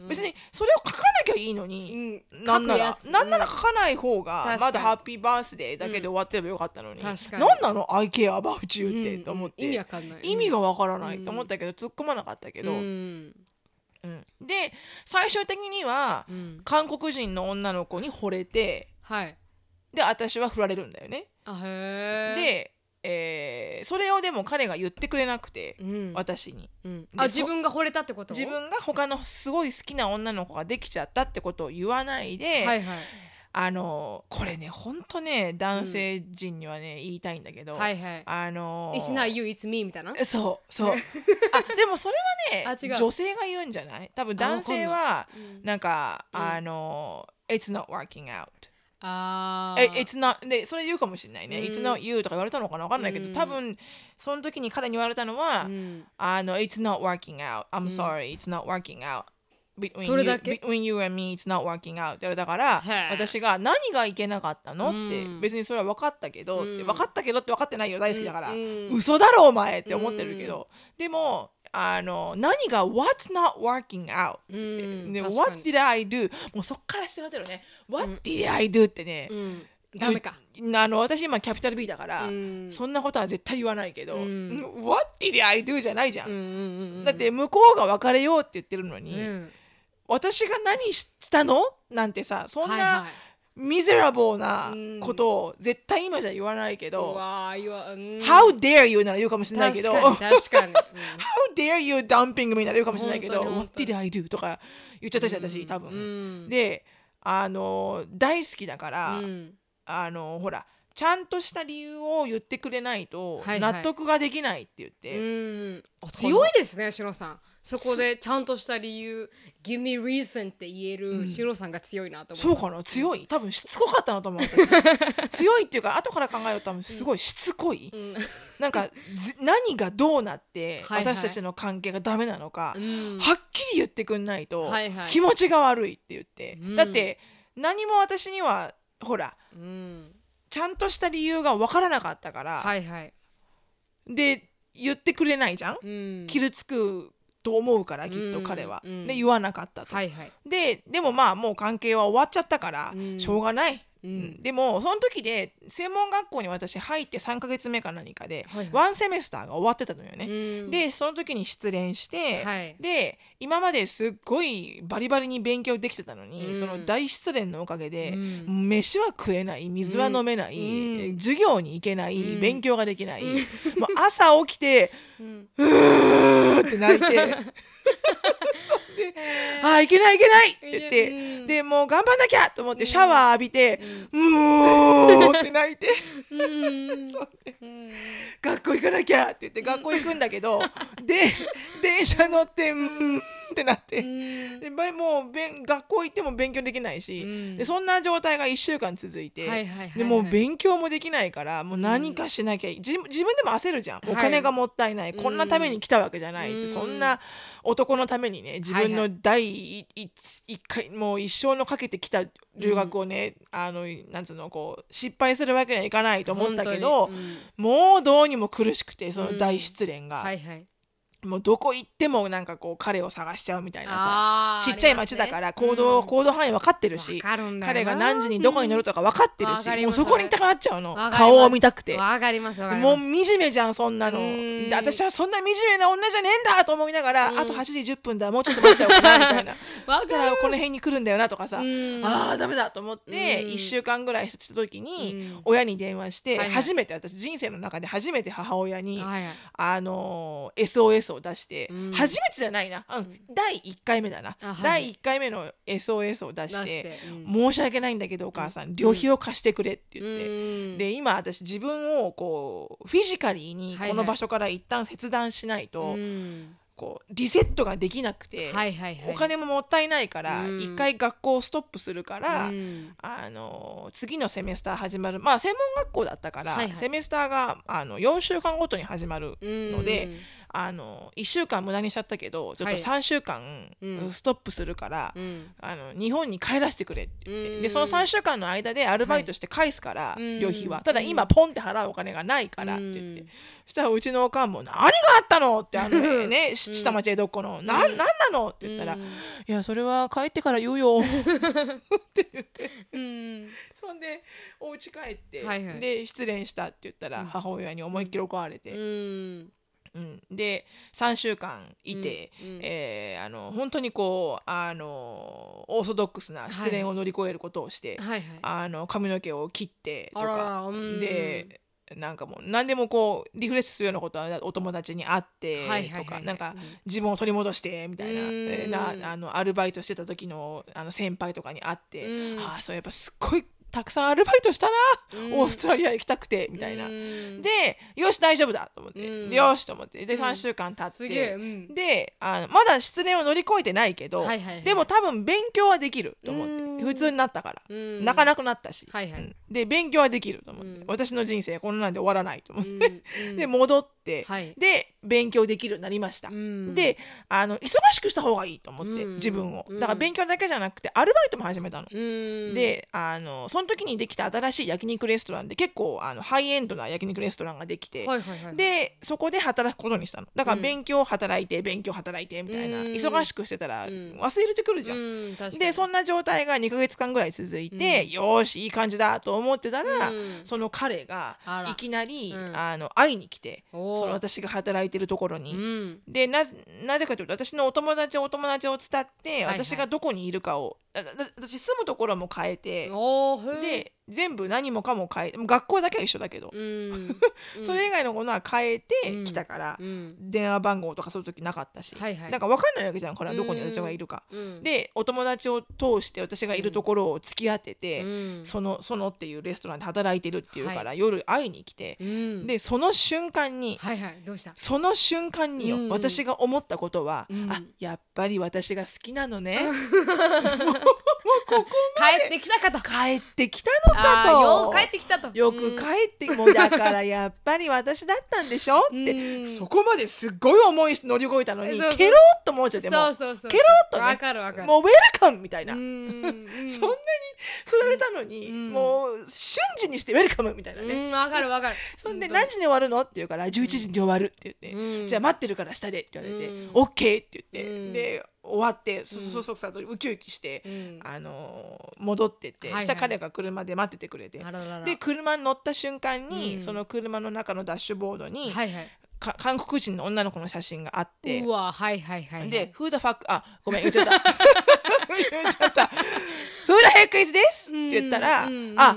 S1: うん
S2: 別にそれを書かなきゃいいの
S1: う
S2: に、
S1: ん。
S2: なんならなんなら書かない方がまだハッピーバースデーだけで終わってればよかったのに、
S1: 確かに。
S2: なんなの？I care about you って、
S1: うん
S2: と思って
S1: 意味わかんない。
S2: 意味がわからない
S1: うん。
S2: と思ったけど、突っ込まなかったけど、
S1: うん。
S2: うん。で最終的には
S1: うん。
S2: 韓国人の女の子に惚れて
S1: はい
S2: で私は振られるんだよね。
S1: あへえ
S2: で、えーそれをでも彼が言ってくれなくて、
S1: うん。
S2: 私に。
S1: うん。
S2: で
S1: あ
S2: そ
S1: 自分が惚れたってこと？
S2: 自分が他のすごい好きな女の子ができちゃったってことを言わないで、
S1: はいはい。
S2: あのこれねほんとね男性陣にはね、言いたいんだけど、
S1: はいはい。
S2: あの
S1: It's not you, it's me みたいな？
S2: そうそう。[laughs] あでもそれはね女性が言うんじゃない？多分男性は
S1: うん。
S2: なんか、
S1: うん。
S2: あの It's not working out
S1: あ
S2: え It's not でそれ言うかもしれないね、
S1: うん。
S2: It's not you とか言われたのかな分かんないけど、
S1: うん。
S2: 多分その時に彼に言われたのは、
S1: うん。
S2: あの It's not working out. I'm sorry、It's not working out. Between
S1: それ
S2: you,
S1: だけ
S2: ？between you and me it's not working out. って言われたから私が何がいけなかったのって、
S1: うん。
S2: 別にそれは分かったけど、
S1: うん。
S2: 分かったけどって分かってないよ。大好きだから、
S1: うん。
S2: 嘘だろお前って思ってるけど、でもあの何が What's not working out?
S1: うん
S2: で
S1: 確か
S2: What
S1: に
S2: did I do? もうそっからしてってるね。What did I do? ってね、
S1: うん。ダメか。
S2: あの私今キャピタル B だから、
S1: うん。
S2: そんなことは絶対言わないけど、
S1: うん。
S2: What did I do? じゃないじゃん、
S1: うんうんうん
S2: だって向こうが別れようって言ってるのに、
S1: うん。
S2: 私が何したの？なんてさそん
S1: はい
S2: な
S1: はい
S2: ミゼラボーな
S1: うん
S2: ことを絶対今じゃ言わないけ
S1: う
S2: ど、
S1: うん。
S2: How dare you なら言うかもしれないけど
S1: 確かに [laughs] 確かに。
S2: How dare you dumping me なら言うかもしれないけど What did I do とか言っちゃったし
S1: うん。
S2: 私多分、
S1: うん
S2: であの大好きだから、
S1: うん。
S2: あのほらちゃんとした理由を言ってくれないと
S1: はいはい。
S2: 納得ができないって言って、
S1: うん。あ強いですねシロさんそこでちゃんとした理由 Give me reason って言えるシロさんが強いなと思
S2: そうかな？強い？多分しつこかったなと思う私。[laughs] 強いっていうか後から考えると多分すごいしつこい、
S1: うん。
S2: なんかず何がどうなって私たちの関係がダメなのか、
S1: うん。
S2: はっきり言ってくんないと気持ちが悪いって言って、
S1: うん。
S2: だって何も私にはほら
S1: うん。
S2: ちゃんとした理由が分からなかったから、
S1: はいはい。
S2: で言ってくれないじゃん、
S1: うん。
S2: 傷つくと思うからきっと彼は、
S1: うんうん。
S2: で言わなかったと、
S1: はいはい。
S2: ででもまあもう関係は終わっちゃったから、
S1: うん。
S2: しょうがない、
S1: うん。
S2: うん。でもその時で専門学校に私入って3ヶ月目か何かで、
S1: はいはい。
S2: ワンセメスターが終わってたのよね、
S1: うん。
S2: でその時に失恋して、
S1: はい。
S2: で今まですっごいバリバリに勉強できてたのに、
S1: うん。
S2: その大失恋のおかげで、
S1: うん。
S2: 飯は食えない水は飲めない、
S1: うん。
S2: 授業に行けない、
S1: うん。
S2: 勉強ができない、
S1: うん。
S2: もう朝起きて
S1: うん。
S2: うーって泣いて [laughs] そんで「あーいけないいけない!」って言って、
S1: うん。
S2: でもう頑張んなきゃと思ってシャワー浴びて
S1: う「
S2: うーって泣いて。[laughs] 学校行かなきゃって言って学校行くんだけど、[laughs] で電車乗って「うん」ってなって。
S1: うん。
S2: でばもうべん学校行っても勉強できないし、
S1: うん。
S2: でそんな状態が1週間続いて、
S1: はいはいはいはい。
S2: でもう勉強もできないからもう何かしなきゃい自自分でも焦るじゃん、
S1: はい。
S2: お金がもったいない、こんなために来たわけじゃないって、
S1: うん。
S2: そんな男のためにね自分の第一一回もう一生のかけてきた留学をね、あのなんつうのこう失敗するわけにはいかないと思ったけど、
S1: うん。
S2: もうどうにも苦しくてその大失恋が、
S1: はいはい
S2: もうどこ行ってもなんかこう彼を探しちゃうみたいなさちっちゃい町だから行動,、行動範囲分かってるし彼が何時にどこに乗るとか分かってるし、もう
S1: わかります
S2: そこに行きたくなっちゃうの。顔を見たくて。
S1: わかります
S2: もう惨めじゃんそんなの。私はそんな惨めな女じゃねえんだと思いながら、
S1: うん。
S2: あと8時10分だもうちょっと待っちゃおうかなみたいな。[laughs]
S1: わ
S2: そしたらこの辺に来るんだよなとかさ、
S1: うん。
S2: あーダメだと思って、
S1: うん。
S2: 1週間ぐらいした時に、
S1: うん。
S2: 親に電話して、初めて私人生の中で初めて母親に、
S1: はいはい。
S2: あのー SOS を出して、
S1: うん。
S2: 初めてじゃないな、うん。第1回目だな、第1回目の SOS を出して
S1: 出してうん。
S2: 申し訳ないんだけどお母さん、旅費を貸してくれって言って、
S1: うん。
S2: で今私自分をこうフィジカリーにこの場所から一旦切断しないと、
S1: うん。
S2: こうリセットができなくて、お金ももったいないから
S1: うん。
S2: 一回学校をストップするから、
S1: うん。
S2: あの次のセメスター始まる。まあ専門学校だったから、セメスターがあの4週間ごとに始まるので、
S1: うん
S2: あの1週間無駄にしちゃったけどちょっと
S1: はい。
S2: 3週間
S1: うん。
S2: ストップするから、
S1: うん。
S2: あの日本に帰らせてくれって言って、
S1: うん。
S2: でその3週間の間でアルバイトして返すから、
S1: はい。
S2: 旅費は、
S1: うん。
S2: ただ今ポンって払うお金がないからって言って、
S1: うん。
S2: そしたらうちのおかんも「何があったの?」ってあのねし下町江戸っ子の「ななんなの?」って言ったら「
S1: うん。
S2: いやそれは帰ってから言うよ」[laughs]
S1: うん。
S2: そんでお家帰って、
S1: はいはい。
S2: で失恋したって言ったら、
S1: うん。
S2: 母親に思いっきり怒られて、
S1: うん。
S2: うんで3週間いて、
S1: うん。うん。
S2: えーあの本当にこうあのオーソドックスな失恋を乗り越えることをして、
S1: はいはい。
S2: あの髪の毛を切ってとか。ら
S1: うん。
S2: でなんかもう何でもこうリフレッシュするようなことはお友達に会って
S1: はいはいはいはい。
S2: とかなんか
S1: うん。
S2: 自分を取り戻してみたいな
S1: うん。
S2: えーなあのアルバイトしてた時のあの先輩とかに会って
S1: うん。
S2: ああそうやっぱすっごいたくさんアルバイトしたな、
S1: うん。
S2: オーストラリア行きたくてみたいな。
S1: うん。
S2: でよし大丈夫だと思って、
S1: うん。
S2: でよしと思って。で
S1: うん。
S2: 3週間経って、であのまだ失恋を乗り越えてないけど、
S1: はいはいはい。
S2: でも多分勉強はできると思って。
S1: うん。
S2: 普通になったから、
S1: うん。
S2: 泣かなくなったし、
S1: はいはい。
S2: うん。で勉強はできると思って、
S1: うん。
S2: 私の人生こんなんで終わらないと思って、で戻って、
S1: はい。
S2: で勉強できるようになりました、
S1: うん。
S2: であの忙しくした方がいいと思って、
S1: うん。
S2: 自分を。
S1: うん。
S2: だから勉強だけじゃなくてアルバイトも始めたの、
S1: うん。
S2: であのその時にできた新しい焼肉レストランで結構あのハイエンドな焼肉レストランができて、
S1: はいはいはい
S2: でそこで働くことにしたの。だから
S1: うん
S2: 勉強働いて勉強働いてみたいな、
S1: うん。
S2: 忙しくしてたら
S1: うん。
S2: 忘れてくるじゃん、
S1: うん
S2: でそんな状態が2ヶ月間ぐらい続いて、よーしいい感じだと思ってたら、
S1: うん。
S2: その彼がいきなり、
S1: うん。
S2: あの会いに来てその私が働いてるところに。
S1: うん。
S2: でなぜなぜかというと私のお友達お友達を伝って、
S1: はい。
S2: 私がどこにいるかを私住むところも変えて、で全部何もかも変え学校だけは一緒だけど、[laughs]
S1: うん。
S2: それ以外のものは変えて
S1: うん。
S2: きたから、
S1: うん。
S2: 電話番号とかそういう時なかったし、
S1: はいはい。
S2: なんか分かんないわけじゃんこれはどこに私がいるか。
S1: うん
S2: でお友達を通して私がいるところを突き当てて、
S1: うん。
S2: そのそのっていうレストランで働いてるっていうから、
S1: は
S2: 夜会いに来て、
S1: うん。
S2: でその瞬間に
S1: はいはい。どうした？
S2: その瞬間によ、
S1: うん。
S2: 私が思ったことは、
S1: うん。
S2: あやっぱり私が好きなのね [laughs]
S1: 帰ってきたかと。
S2: 帰ってきたのか
S1: あーよ
S2: と
S1: う帰ってきたと。
S2: よく帰って、もうだからやっぱり私だったんでしょって、
S1: うん。
S2: そこまですっごい思い乗り越えたのにケロッと思っちゃっても。
S1: そう
S2: ケロッとね。
S1: わかるわかる。
S2: もうウェルカムみたいな、[laughs] そんなに振られたのに、
S1: うん。
S2: もう瞬時にしてウェルカムみたいなね、
S1: うんわかるわかる。
S2: そんで何時に終わるの？って言うから11時に終わるって言って、
S1: うん。
S2: じゃあ待ってるから下でって言われて、
S1: うん。
S2: OK って言って、
S1: うん。
S2: で終わってそそそそさとウキウキして、
S1: うん。
S2: あのー戻ってって、
S1: はいはい。
S2: した彼が車で待っててくれて、で車に乗った瞬間に、
S1: うん。
S2: その車の中のダッシュボードに、
S1: はいはい。
S2: か韓国人の女の子の写真があって
S1: うわはいはいはいはい。
S2: で「Who the fuck」あごめん言っちゃった。言っちゃった「Who the heck is this?」って言ったら、あ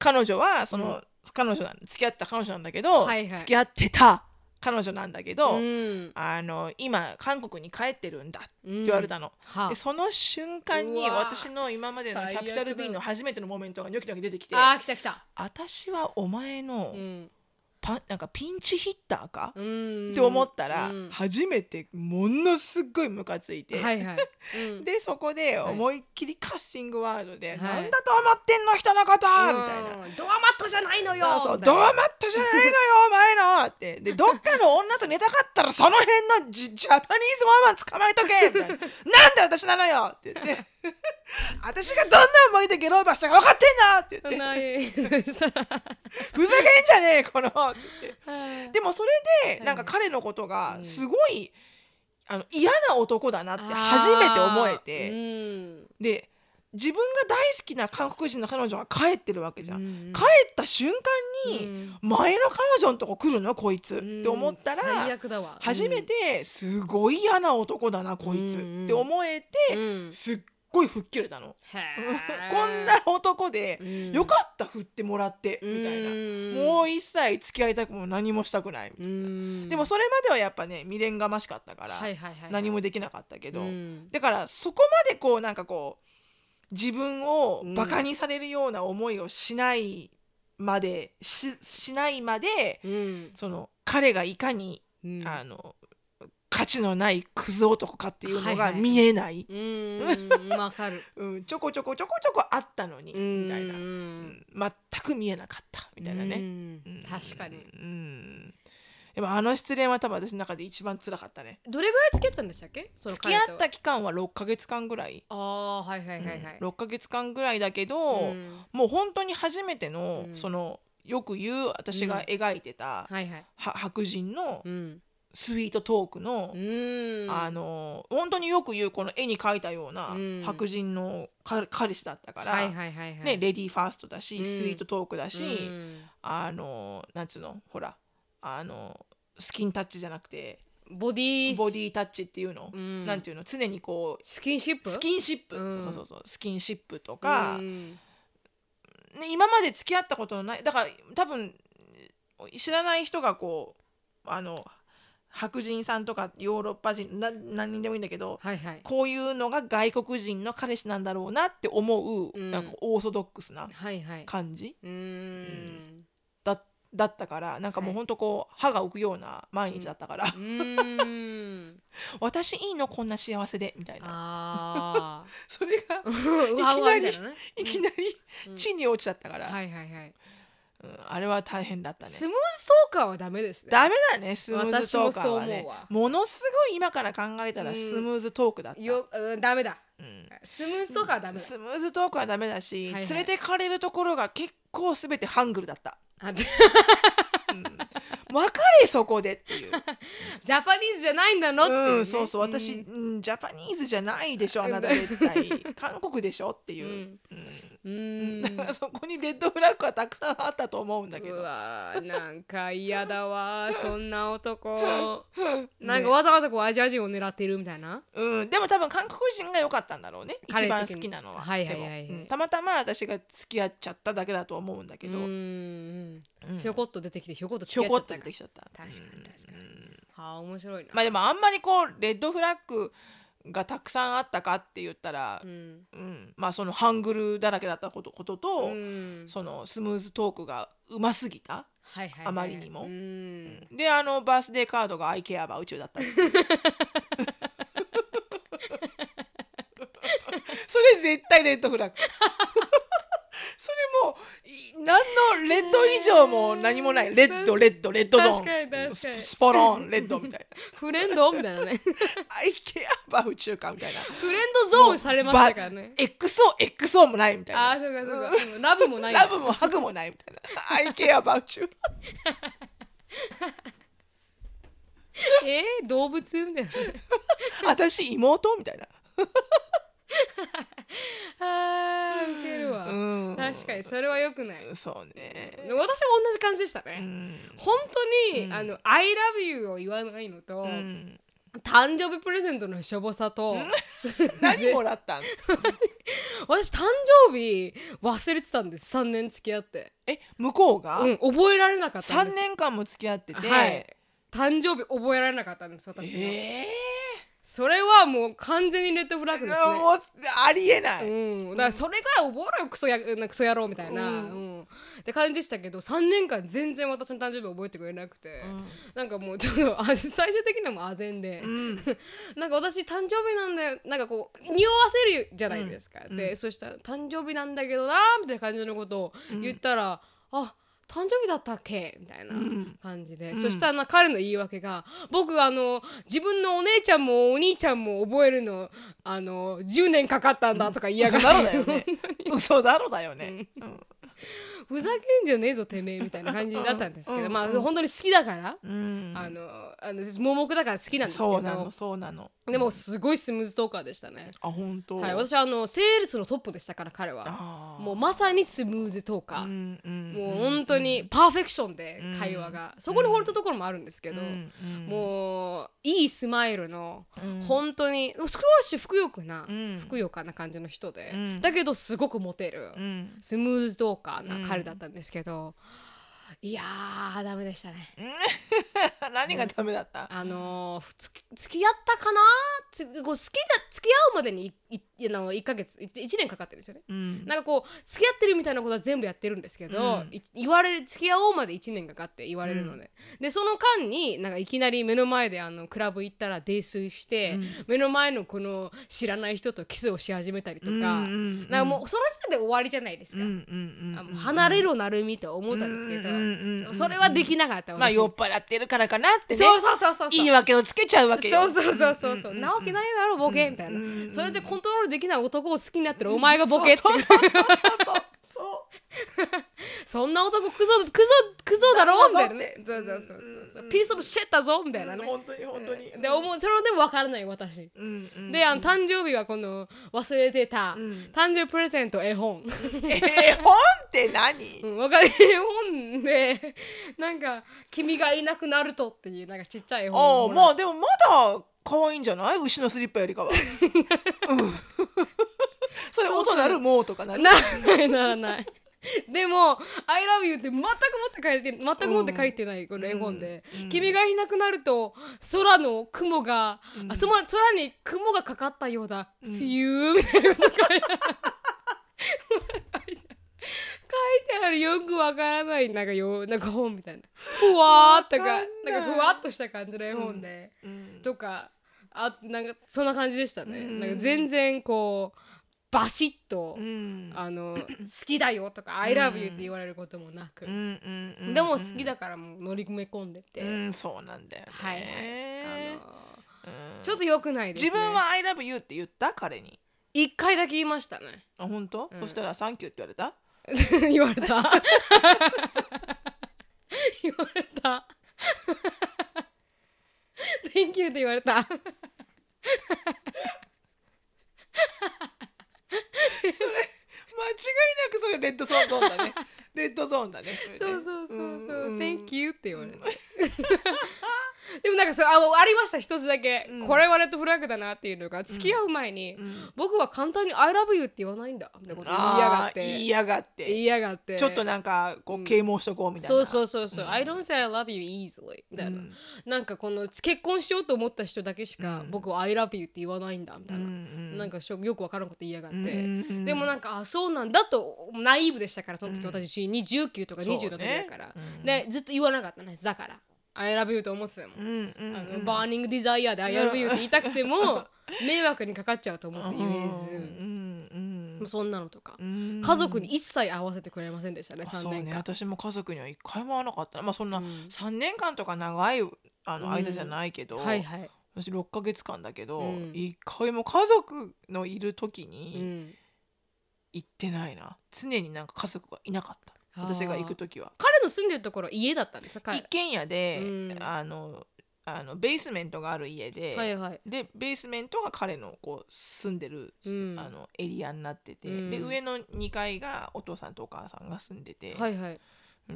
S2: 彼女はその、彼女なん付き合ってた彼女なんだけど、
S1: はいはい。
S2: 付き合ってた彼女なんだけど、
S1: うん。
S2: あの今韓国に帰ってるんだって
S1: うん。
S2: 言われたの、
S1: は
S2: でその瞬間に私の今までのキャピタル B の初めてのモメントがニョキニョキ出てきて
S1: あー来た来た。
S2: 私はお前の
S1: うん
S2: パなんかピンチヒッターか、
S1: うん。
S2: って思ったら、
S1: うん。
S2: 初めてものすっごいムカついて、
S1: はいはい。[laughs] うん。
S2: でそこで思いっきりカッシングワードで「
S1: はい
S2: なんだと思ってんの人のこと!」みたいな。
S1: うん。ドアマットじゃないのよ。
S2: そうドアマットじゃないのよお前のって。でどっかの女と寝たかったらその辺のジジャパニーズママ捕まえとけ。みたいな。[laughs] なんで私なのよ？って言って [laughs] 私がどんな思いでゲローバーしたか分かってんなって言って。ふざけんじゃねえこの。って言ってでもそれで
S1: はい。
S2: なんか彼のことが
S1: うん。
S2: すごい、あの嫌な男だなって初めて思えて、で自分が大好きな韓国人の彼女が帰ってるわけじゃん、
S1: うん
S2: 帰った瞬間に、
S1: うん。
S2: 前の彼女のとこ来るのこいつ、って思ったら
S1: 悪だわ。
S2: 初めてすごい嫌な男だなこいつ、
S1: うん。
S2: って思えて、
S1: うん。
S2: すっごい吹っ切れたの。[laughs] こんな男で、
S1: うん。
S2: よかった振ってもらってみたいな、
S1: うん。
S2: もう一切付き合いたくも何もしたくないみたいな、
S1: うん。
S2: でもそれまではやっぱね未練がましかったから、
S1: はいはい
S2: 何もできなかったけど、
S1: うん。
S2: だからそこまでこうなんかこう自分をバカにされるような思いをしないまで、ししないまで
S1: うん。
S2: その彼がいかに、
S1: うん。
S2: あの価値のないクズ男かっていうのが見えない、
S1: うんわかる。[laughs]
S2: うん、ちょこちょこちょこちょこあったのに、みたいな、
S1: う
S2: うんん全く見えなかったみたいなね、
S1: うん
S2: うん。
S1: 確かに。
S2: うん。でもあの失恋は多分私の中で一番辛かったね。
S1: どれぐらい付き合ってたんでしたっけ？その
S2: 付き合った期間は6ヶ月間ぐらい、
S1: ああはいはいはいはい。
S2: うん。6ヶ月間ぐらいだけど、
S1: うん。
S2: もう本当に初めての、
S1: うん。
S2: そのよく言う私が描いてた、
S1: はいはい。
S2: は白人の
S1: うん
S2: スイートトークの、
S1: うん。
S2: あの本当によく言うこの絵に描いたような
S1: うん。
S2: 白人の彼彼氏だったから、ね、レディーファーストだし、
S1: うん。
S2: スイートトークだし、
S1: うん。
S2: あのなんつうのほらあのスキンタッチじゃなくて
S1: ボディ
S2: ボディタッチっていうの、
S1: うん。
S2: なんていうの？常にこう
S1: スキンシップ？
S2: スキンシップ、
S1: うん。
S2: そうそうそう。スキンシップとか、
S1: うん。
S2: ね、今まで付き合ったことのないだから多分知らない人がこうあの白人さんとかヨーロッパ人な何人でもいいんだけど
S1: はいはい。
S2: こういうのが外国人の彼氏なんだろうなって思う、
S1: うん。
S2: なんかオーソドックスな
S1: はいはい。
S2: 感じ？
S1: うーん。
S2: だだったからなんかもう
S1: はい
S2: ほんとこう歯が浮くような毎日だったから、
S1: うーん。[laughs]
S2: 私いいのこんな幸せでみたいな。
S1: あ [laughs]
S2: それが [laughs]
S1: いなね。
S2: いきなり
S1: うん。
S2: 地に落ちちゃったから、
S1: はいはいはい
S2: うんあれは大変だったね。
S1: スムーズトーカーはダメですね。
S2: ダメだねスムーズトーカーはね。ものすごい今から考えたら
S1: うん。
S2: スムーズトークだった、
S1: ようんダメだ。
S2: うん。
S1: スムーズトーカーはダメだ。
S2: スムーズトークはダメだし、
S1: はいはい。
S2: 連れてかれるところが結構すべてハングルだった、うん、分かれそこでっていう、[laughs]
S1: ジャパニーズじゃないんだのっていね。
S2: うん、そうそう。私、うん。ジャパニーズじゃないでしょあなた。絶対。[laughs] 韓国でしょっていう。う、
S1: ん
S2: うん。
S1: うん
S2: だからそこにレッドフラッグはたくさんあったと思うんだけ
S1: う
S2: ど
S1: わーなんか嫌だわ [laughs] そんな男。なんかわざわざこうアジア人を狙っているみたいな。
S2: うん、でも多分韓国人が良かったんだろうね。一番好きなのは。
S1: はいはいはい
S2: うん。たまたま私が付き合っちゃっただけだと思うんだけど、
S1: うん
S2: うん
S1: ひょこっと出てきてひょこっと
S2: ひょこっと出てきちゃった。
S1: 確かに
S2: うん
S1: 確かに。
S2: うん。
S1: はあ面白いな。
S2: まあでもあんまりこうレッドフラッグがたくさんあったかって言ったら
S1: う、ん。
S2: うん。まあそのハングルだらけだったことことと、
S1: うん。
S2: そのスムーズトークがうますぎた、
S1: はいはいはい。
S2: あまりにも。
S1: うん。
S2: であのバースデーカードが「I care about you」だった [laughs] それ絶対レッドフラッグ何のレッド以上も何もない。レッドレッドレッドゾーン。
S1: 確かに確かに。
S2: ススポロンレッド。みたいな
S1: フレンドみたいなね「
S2: I care about you」かみたいな。
S1: フレンドゾーンされましたからね。
S2: XOXO もないみたいな。
S1: ああそうかそうか。うんラブもない。
S2: ラブもハグもないみたいな「I care about you
S1: えー、動物みたいな」[laughs]
S2: 私妹みたいな [laughs]
S1: あーウケるわ、
S2: うん。
S1: 確かにそれはよくない。
S2: そうね。
S1: 私も同じ感じでしたね、
S2: うん。
S1: 本当に、
S2: うん。
S1: あの「I love you」を言わないのと、
S2: うん。
S1: 誕生日プレゼントのしょぼさと、[laughs]
S2: 何もらったん？[laughs]
S1: 私誕生日忘れてたんです。3年付き合って、
S2: え向こうが？
S1: うん、覚えられなかったん
S2: 3
S1: です。
S2: 年間も付き合ってて、
S1: はい。誕生日覚えられなかったんです私は、
S2: え
S1: それはもう完全にレッドフラッ
S2: ー
S1: グですね。
S2: もうありえない、
S1: うん、だからそれぐらい覚えろよクソや [laughs] なんかクソ野郎みたいな、
S2: う
S1: うん。んって感じでしたけど3年間全然私の誕生日覚えてくれなくて、なんかもうちょっとあ最終的にはもうあぜんで、
S2: うん。[laughs]
S1: なんか私誕生日なんだよなんかこう匂わせるじゃないですか、
S2: うん。
S1: で、そしたら誕生日なんだけどなみたいな感じのことを言ったら、あ誕生日だったっけ？みたいな
S2: うん。
S1: 感じで、
S2: うん。
S1: そしたらな彼の言い訳が僕あの自分のお姉ちゃんもお兄ちゃんも覚えるのあの10年かかったんだとか言いやが
S2: 嘘
S1: って、
S2: だろだよね。嘘だろだよね、うん
S1: ふざけんじゃねえぞてめえみたいな感じだったんですけど、まあ
S2: うん。うん
S1: 本当に好きだから、
S2: うん。
S1: あのあの盲目だから好きなんですけど。
S2: そうなのそうなの。
S1: でもすごいスムーズトーカーでしたね、
S2: あ本当。
S1: はい、私はあのセールスのトップでしたから彼はもうまさにスムーズトーカー、
S2: うんうん
S1: もう本当にパーフェクションで会話が、そこに惚れたところもあるんですけど、もういいスマイルの、
S2: うん。
S1: 本当に少しふくよくな、
S2: うん。
S1: ふくよかな感じの人で、
S2: うん。
S1: だけどすごくモテる、
S2: うん。
S1: スムーズトーカーな彼だったんですけど、いやーダメでしたね。[laughs]
S2: 何がダメだった？
S1: あのーつき付き合ったかな？つこう好きだ付き合うまでにいいあの1ヶ月1年かかってるんですよね。
S2: うん。
S1: なんかこう付き合ってるみたいなことは全部やってるんですけど、
S2: うん。
S1: い言われる付き合おうまで1年かかって言われるので、でその間になんかいきなり目の前であのクラブ行ったら泥酔して、目の前のこの知らない人とキスをし始めたりとか、なんかもうその時点で終わりじゃないですか。あもう離れろなるみと思ったんですけど、
S2: うん
S1: それはできなかった
S2: まあ
S1: 私
S2: 酔っ払ってるからかなってね。
S1: そうそうそうそうそう。
S2: 言い訳をつけちゃうわけよ。
S1: そうそうそうそうそう、なわけないだろボケみたいな、それでコントロールできない男を好きになってるお前がボケって。
S2: そうそうそうそうそ [laughs]
S1: そんな男クソクソクソだろみたいなね。
S2: だ
S1: そう。そうそうそうピースオブシェッだぞみたいうなね。
S2: 本当に本当に。
S1: で思うそれでも分からない私。
S2: うんうん。
S1: であの誕生日はこの忘れてた、誕生日プレゼント絵本。
S2: 絵本って何？
S1: うんわかる。絵本でなんか「君がいなくなると」っていうなんかちっちゃい絵
S2: あ
S1: 本
S2: あまあでもまだ可愛いんじゃない？牛のスリッパよりかは [laughs] うん。[laughs] それ音鳴るもうとかなる？
S1: ならな。いならない。でも「I love you」って全く持って書いて全く持って書いてないこの絵本で、君がいなくなると空の雲が、あその空に雲がかかったようだ、フィューみたいなある。よくわからない。なんかよなんか本みたいな。ふわーっとか
S2: な
S1: んかふわっとした感じの絵本で、
S2: うん。
S1: とかあなんかそんな感じでしたね、
S2: うん。
S1: なんか全然こうバシッと、
S2: うん。
S1: あの [clears throat] 好きだよとか「I love you」って言われることもなく、
S2: うんうんうん
S1: でも好きだからもう乗り込込んでて、
S2: うんそうなんだよね。
S1: はいはい。あの
S2: うん。
S1: ちょっと良くないですね。
S2: 自分は I love you って言った？彼に。
S1: 一回だけ言いましたね。
S2: あ本当、そしたらサンキューって言われた？[laughs]
S1: 言われた。[laughs] 言われた。Thank you って言われた。
S2: 間違いなくそれレッドゾーンだね。レッドゾーンだね
S1: そうそうそうそう、
S2: ん。
S1: Thank you って言われて [laughs] でもなんかそうあありました一つだけ、これはレッドフラッグだなっていうのが付き合う前に、僕は簡単に「I love you」って言わないんだ。みたいなこと言いやがって。
S2: 言いやがって。
S1: 言いやがって。
S2: ちょっとなんかこう啓蒙しとこうみたいな、
S1: そうそうそうそう、I don't say I love you easily. みたいな、なんかこの結婚しようと思った人だけしか、僕は I love you って言わないんだ。みたいな、なんかしょよくわからんこと言いやがって、
S2: ん
S1: でもなんかあそうなんだとナイーブでしたからその時私19とか20の時だから、でずっと言わなかったんですだから I love you と思ってたもん、
S2: うんうん
S1: あのバーニングデザイアで I love you って言いたくても迷惑にかかっちゃうと思って言えず、
S2: うんうん
S1: そんなのとか、
S2: うん。
S1: 家族に一切合わせてくれませんでしたね3
S2: あそうね。
S1: 年間、
S2: 私も家族には一回も会わなかった。まあそんな3年間とか長いあの間じゃないけど、
S1: はいはい、
S2: 私6ヶ月間だけど、
S1: うん。
S2: 一回も家族のいる時
S1: う
S2: に
S1: ん、
S2: 行ってないな。常になんか家族がいなかった私が行く時は。
S1: 彼の住んでるところは家だったんですか？彼。
S2: 一軒家で、
S1: うん。
S2: あのあのベースメントがある家で、
S1: はいはい。
S2: でベースメントが彼のこう住んでる、
S1: うん。
S2: あのエリアになってて、
S1: うん。
S2: で上の2階がお父さんとお母さんが住んでて、
S1: はいはい。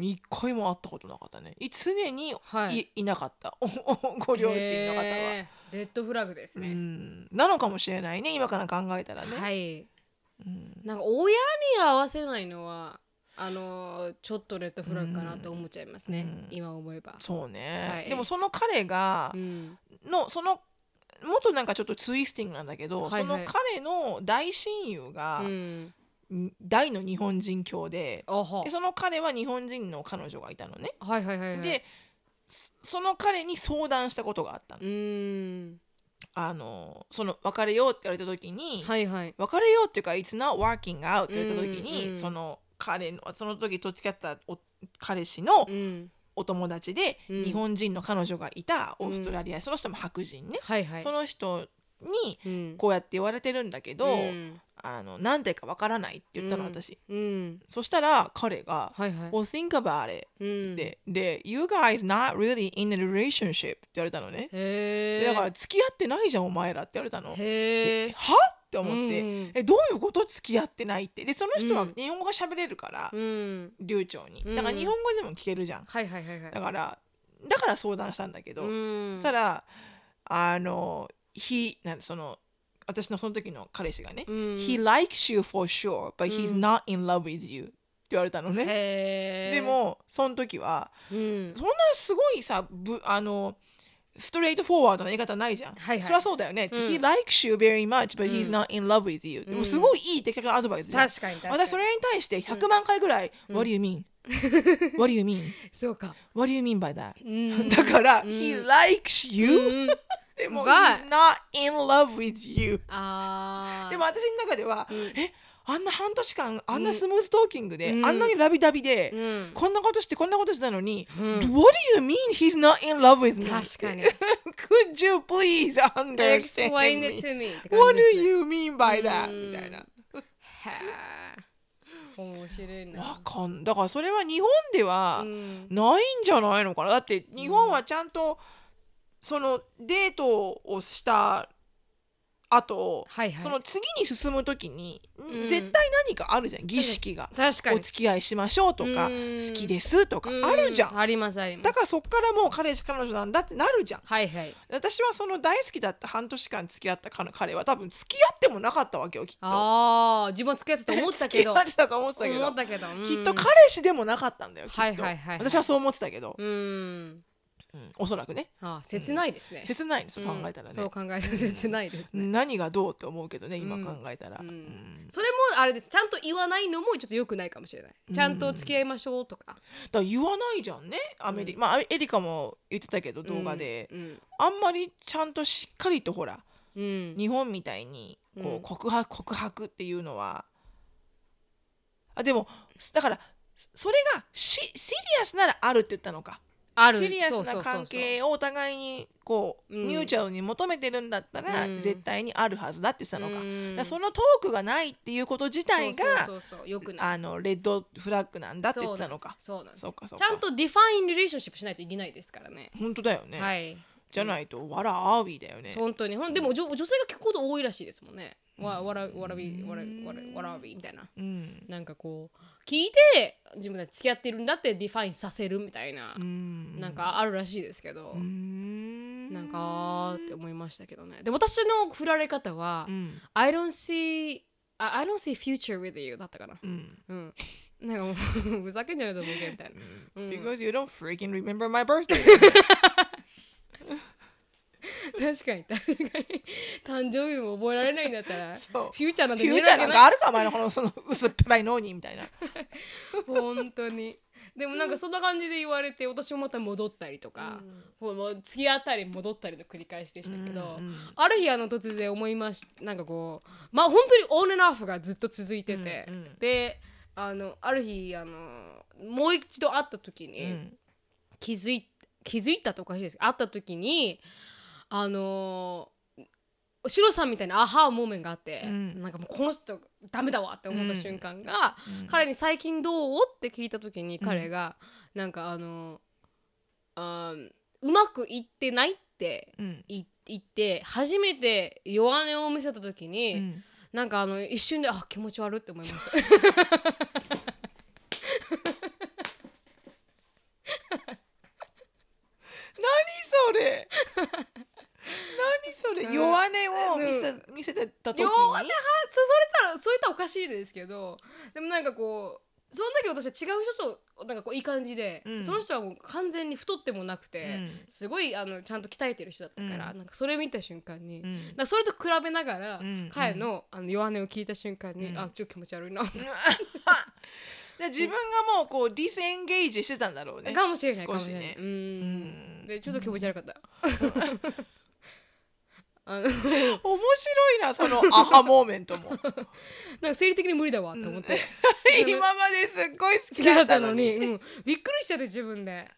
S2: 一回も会ったことなかったね。い常にい,、
S1: はい。
S2: い、なかった。[laughs] ご両親の方は、
S1: レッドフラグです
S2: う
S1: ね、
S2: ん、なのかもしれないね今から考えたらね、
S1: はい。
S2: うん。
S1: なんか親に合わせないのはあのーちょっとレッドフラグかなと思っちゃいますね、
S2: うん。
S1: 今思えば、
S2: そうね、
S1: はい。
S2: でもその彼が
S1: うん、
S2: のそのもっとなんかちょっとツイスティングなんだけど、
S1: はいはい。
S2: その彼の大親友が、
S1: うん、
S2: ん大の日本人教ででその彼は日本人の彼女がいたのね、
S1: はいはいはいはい。
S2: でそその彼に相談したことがあったの,、あのその別れようって言われた時に、
S1: はいはい。
S2: 別れようっていうか「It's not working out」って言われた時に、
S1: うんうん。
S2: その彼のその時と付き合ったお彼氏の
S1: うん。
S2: お友達で、
S1: うん。
S2: 日本人の彼女がいたオーストラリア、その人も白人ね、
S1: はいはい。
S2: その人に
S1: うん。
S2: こうやって言われてるんだけど、
S1: うん。
S2: あの何てかわからないって言ったの、
S1: うん。
S2: 私
S1: うん。
S2: そしたら彼が
S1: はいはい「
S2: Well think about it」
S1: うん。
S2: でで「You guys not really in a relationship」って言われたのね。
S1: へえ
S2: でだから付き合ってないじゃんお前らって言われたの。
S1: へえ
S2: は？って思って、
S1: うん。
S2: えどういうこと？付き合ってないって。でその人は
S1: うん。
S2: 日本語が喋れるから、
S1: うん。
S2: 流暢に。
S1: うん。
S2: だから日本語でも聞けるじゃん。
S1: はいはいはいはい。
S2: だからだから相談したんだけど、
S1: うん。
S2: そしたらあの he なんその私のその時の彼氏がね、
S1: うん。
S2: He likes you for sure but he's
S1: うん。
S2: not in love with you って言われたのね、でもその時は
S1: うん。
S2: そんなすごいさぶあのストレートフォワードな言い方ないじゃん、
S1: はいはい
S2: そりゃそうだよね、
S1: うん
S2: He likes you very much but he's
S1: うん
S2: not in love with you、
S1: ん
S2: でもすごいいい的確なアドバイスじゃん
S1: 確かに確かに
S2: 私それに対して100万回ぐらい、What do you mean? What do you mean?
S1: そうか
S2: What do you mean by that?
S1: うん
S2: だから、
S1: うん
S2: He likes you、
S1: うん
S2: でも
S1: But-
S2: He's not in love with you
S1: あー
S2: でも私の中では、
S1: うん
S2: えあんな半年間あんなスムーズトーキングで、
S1: うん。
S2: あんなにラビダビで、
S1: うん。
S2: こんなことしてこんなことしたのに、
S1: うん。
S2: What do you mean he's not in love with me?
S1: 確かに。[laughs]
S2: Could you please understand
S1: Explain
S2: me?
S1: it to me
S2: What
S1: じ
S2: do you mean by that?
S1: うん。
S2: みたいな。
S1: 面白いな。
S2: わかんだからそれは日本では
S1: うん。
S2: ないんじゃないのかな。だって日本はちゃんとそのデートをした後、
S1: はいはい。
S2: その次に進む時に、
S1: ん。
S2: 絶対何かあるじゃん儀式が。
S1: 確かに。
S2: お付き合いしましょうとか、
S1: うん。
S2: 好きですとかあるじゃん。
S1: うありますあります。
S2: だからそっからもう彼氏彼女なんだってなるじゃん。
S1: はいはい。
S2: 私はその大好きだった半年間付き合った彼彼は多分付き合ってもなかったわけよきっと。
S1: ああ自分は付き合ってたと思ったけど。[laughs]
S2: 付き合ってたと思ってたけど。
S1: 思ったけど、うん。
S2: きっと彼氏でもなかったんだよきっと、
S1: はいはいはいはい。
S2: 私はそう思ってたけど、
S1: うん
S2: うん。おそらくね。
S1: あー切ないですね、
S2: 切ないんですよ
S1: うん。
S2: 考えたらね、
S1: そう考えたら切ないですね、
S2: 何がどうって思うけどね今
S1: うん。
S2: 考えたら、
S1: うん。
S2: うん。
S1: それもあれです。ちゃんと言わないのもちょっと良くないかもしれない。ちゃんと付き合いましょうとか、
S2: だ言わないじゃんねアメリカ、まあエリカも言ってたけど動画で、
S1: うん。
S2: あんまりちゃんとしっかりとほら
S1: うん。
S2: 日本みたいにこ
S1: うん。
S2: う告白告白っていうのはあでもだからそれがシ serious ならあるって言ったのか
S1: ある。 serious
S2: な関係をお互いにこう、
S1: うん。
S2: mutual に求めてるんだったら、
S1: うん。
S2: 絶対にあるはずだって言ってたのか,、
S1: うん。
S2: そのトークがないっていうこと自体があの red flag なんだって言ってたのか。
S1: そうなんです。
S2: そうかそうか。
S1: ちゃんと define relationship しないといけないですからね。
S2: 本当だよね、
S1: はい。
S2: じゃないとわらあービーだよね。
S1: 本当に。ほんでも女女性が聞くこと多いらしいですもんね。わわらわらびわらわらわらびみたいな。
S2: うん。
S1: なんかこう聞いて自分たち付き合ってるんだって define させるみたいな、
S2: うん。
S1: なんかあるらしいですけど、
S2: うん。
S1: なんかって思いましたけどね。で私の振られ方は、
S2: うん。
S1: I don't see I don't see future with you だったかな。
S2: うん。
S1: うん。なんかもうふざけんじゃないと思うけどみたいな、うん。
S2: Because you don't freaking remember my birthday [laughs]
S1: 確かに確かに。誕生日も覚えられないんだったら
S2: そう。
S1: フューチャーなんて
S2: フューチャーなんかあるかお前のこのその薄っぺらい脳にみたいな。
S1: 本当に。でもなんかそんな感じで言われて私もまた戻ったりとか、もうもう付き合ったり戻ったりの繰り返しでしたけど、
S2: うんうん
S1: ある日あの突然思いましなんかこうまあ本当にオンエンオフがずっと続いてて、
S2: うんうん。
S1: であのある日あのもう一度会った時に、
S2: うん。
S1: 気づい気づいたとおかしいです。けど会った時にあのシロさんみたいなアハーモーメンがあって、
S2: うん。
S1: なんかもうこの人ダメだわって思った瞬間が、
S2: うん。
S1: 彼に「最近どう?」って聞いた時に彼が、なんかあのあーうまくいってないって言って初めて弱音を見せた時に、
S2: うん。
S1: なんかあの一瞬であ気持ち悪いって思いました。[laughs]
S2: 何それ？何それ、
S1: うん。
S2: 弱音を見せ,、見せてた時に。
S1: 弱音はそそれたらそういったらおかしいですけどでもなんかこうその時私は違う人となんかこういい感じで、
S2: うん。
S1: その人はもう完全に太ってもなくて、
S2: うん。
S1: すごいあのちゃんと鍛えてる人だったから、
S2: うん。
S1: なんかそれ見た瞬間に、
S2: うん。
S1: なんかそれと比べながら、
S2: うん。
S1: 彼のあの弱音を聞いた瞬間に、
S2: うん。
S1: あちょっと気持ち悪いな
S2: で自分がもうこうディスエンゲージしてたんだろうね。
S1: かもしれないか
S2: し
S1: しれない、うん。でちょっと気持ち悪かった、あの
S2: 面白いなそのアハモーメントも。[laughs]
S1: なんか生理的に無理だわって思って、[laughs]
S2: 今まですっごい好
S1: 好
S2: きだ
S1: った
S2: のに。
S1: うん、びっくりしちゃって自分で、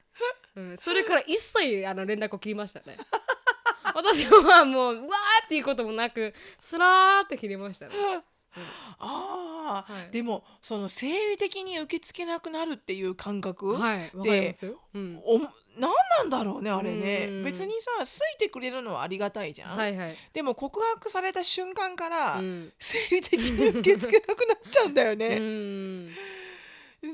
S1: うん、それから一切あの連絡を切りましたね。[laughs] 私はもううわーっていうこともなくスラーって切りましたね、
S2: ああ、
S1: はい。
S2: でもその生理的に受け付けなくなるっていう感覚、
S1: はい。わかりますよ、うん、
S2: お何なんだろうねあれね。
S1: うん。
S2: 別にさ好いてくれるのはありがたいじゃん、
S1: はいはい、
S2: でも告白された瞬間から、
S1: うん。
S2: 生理的に受け付けなくなっちゃうんだよ
S1: う
S2: ね、
S1: ん。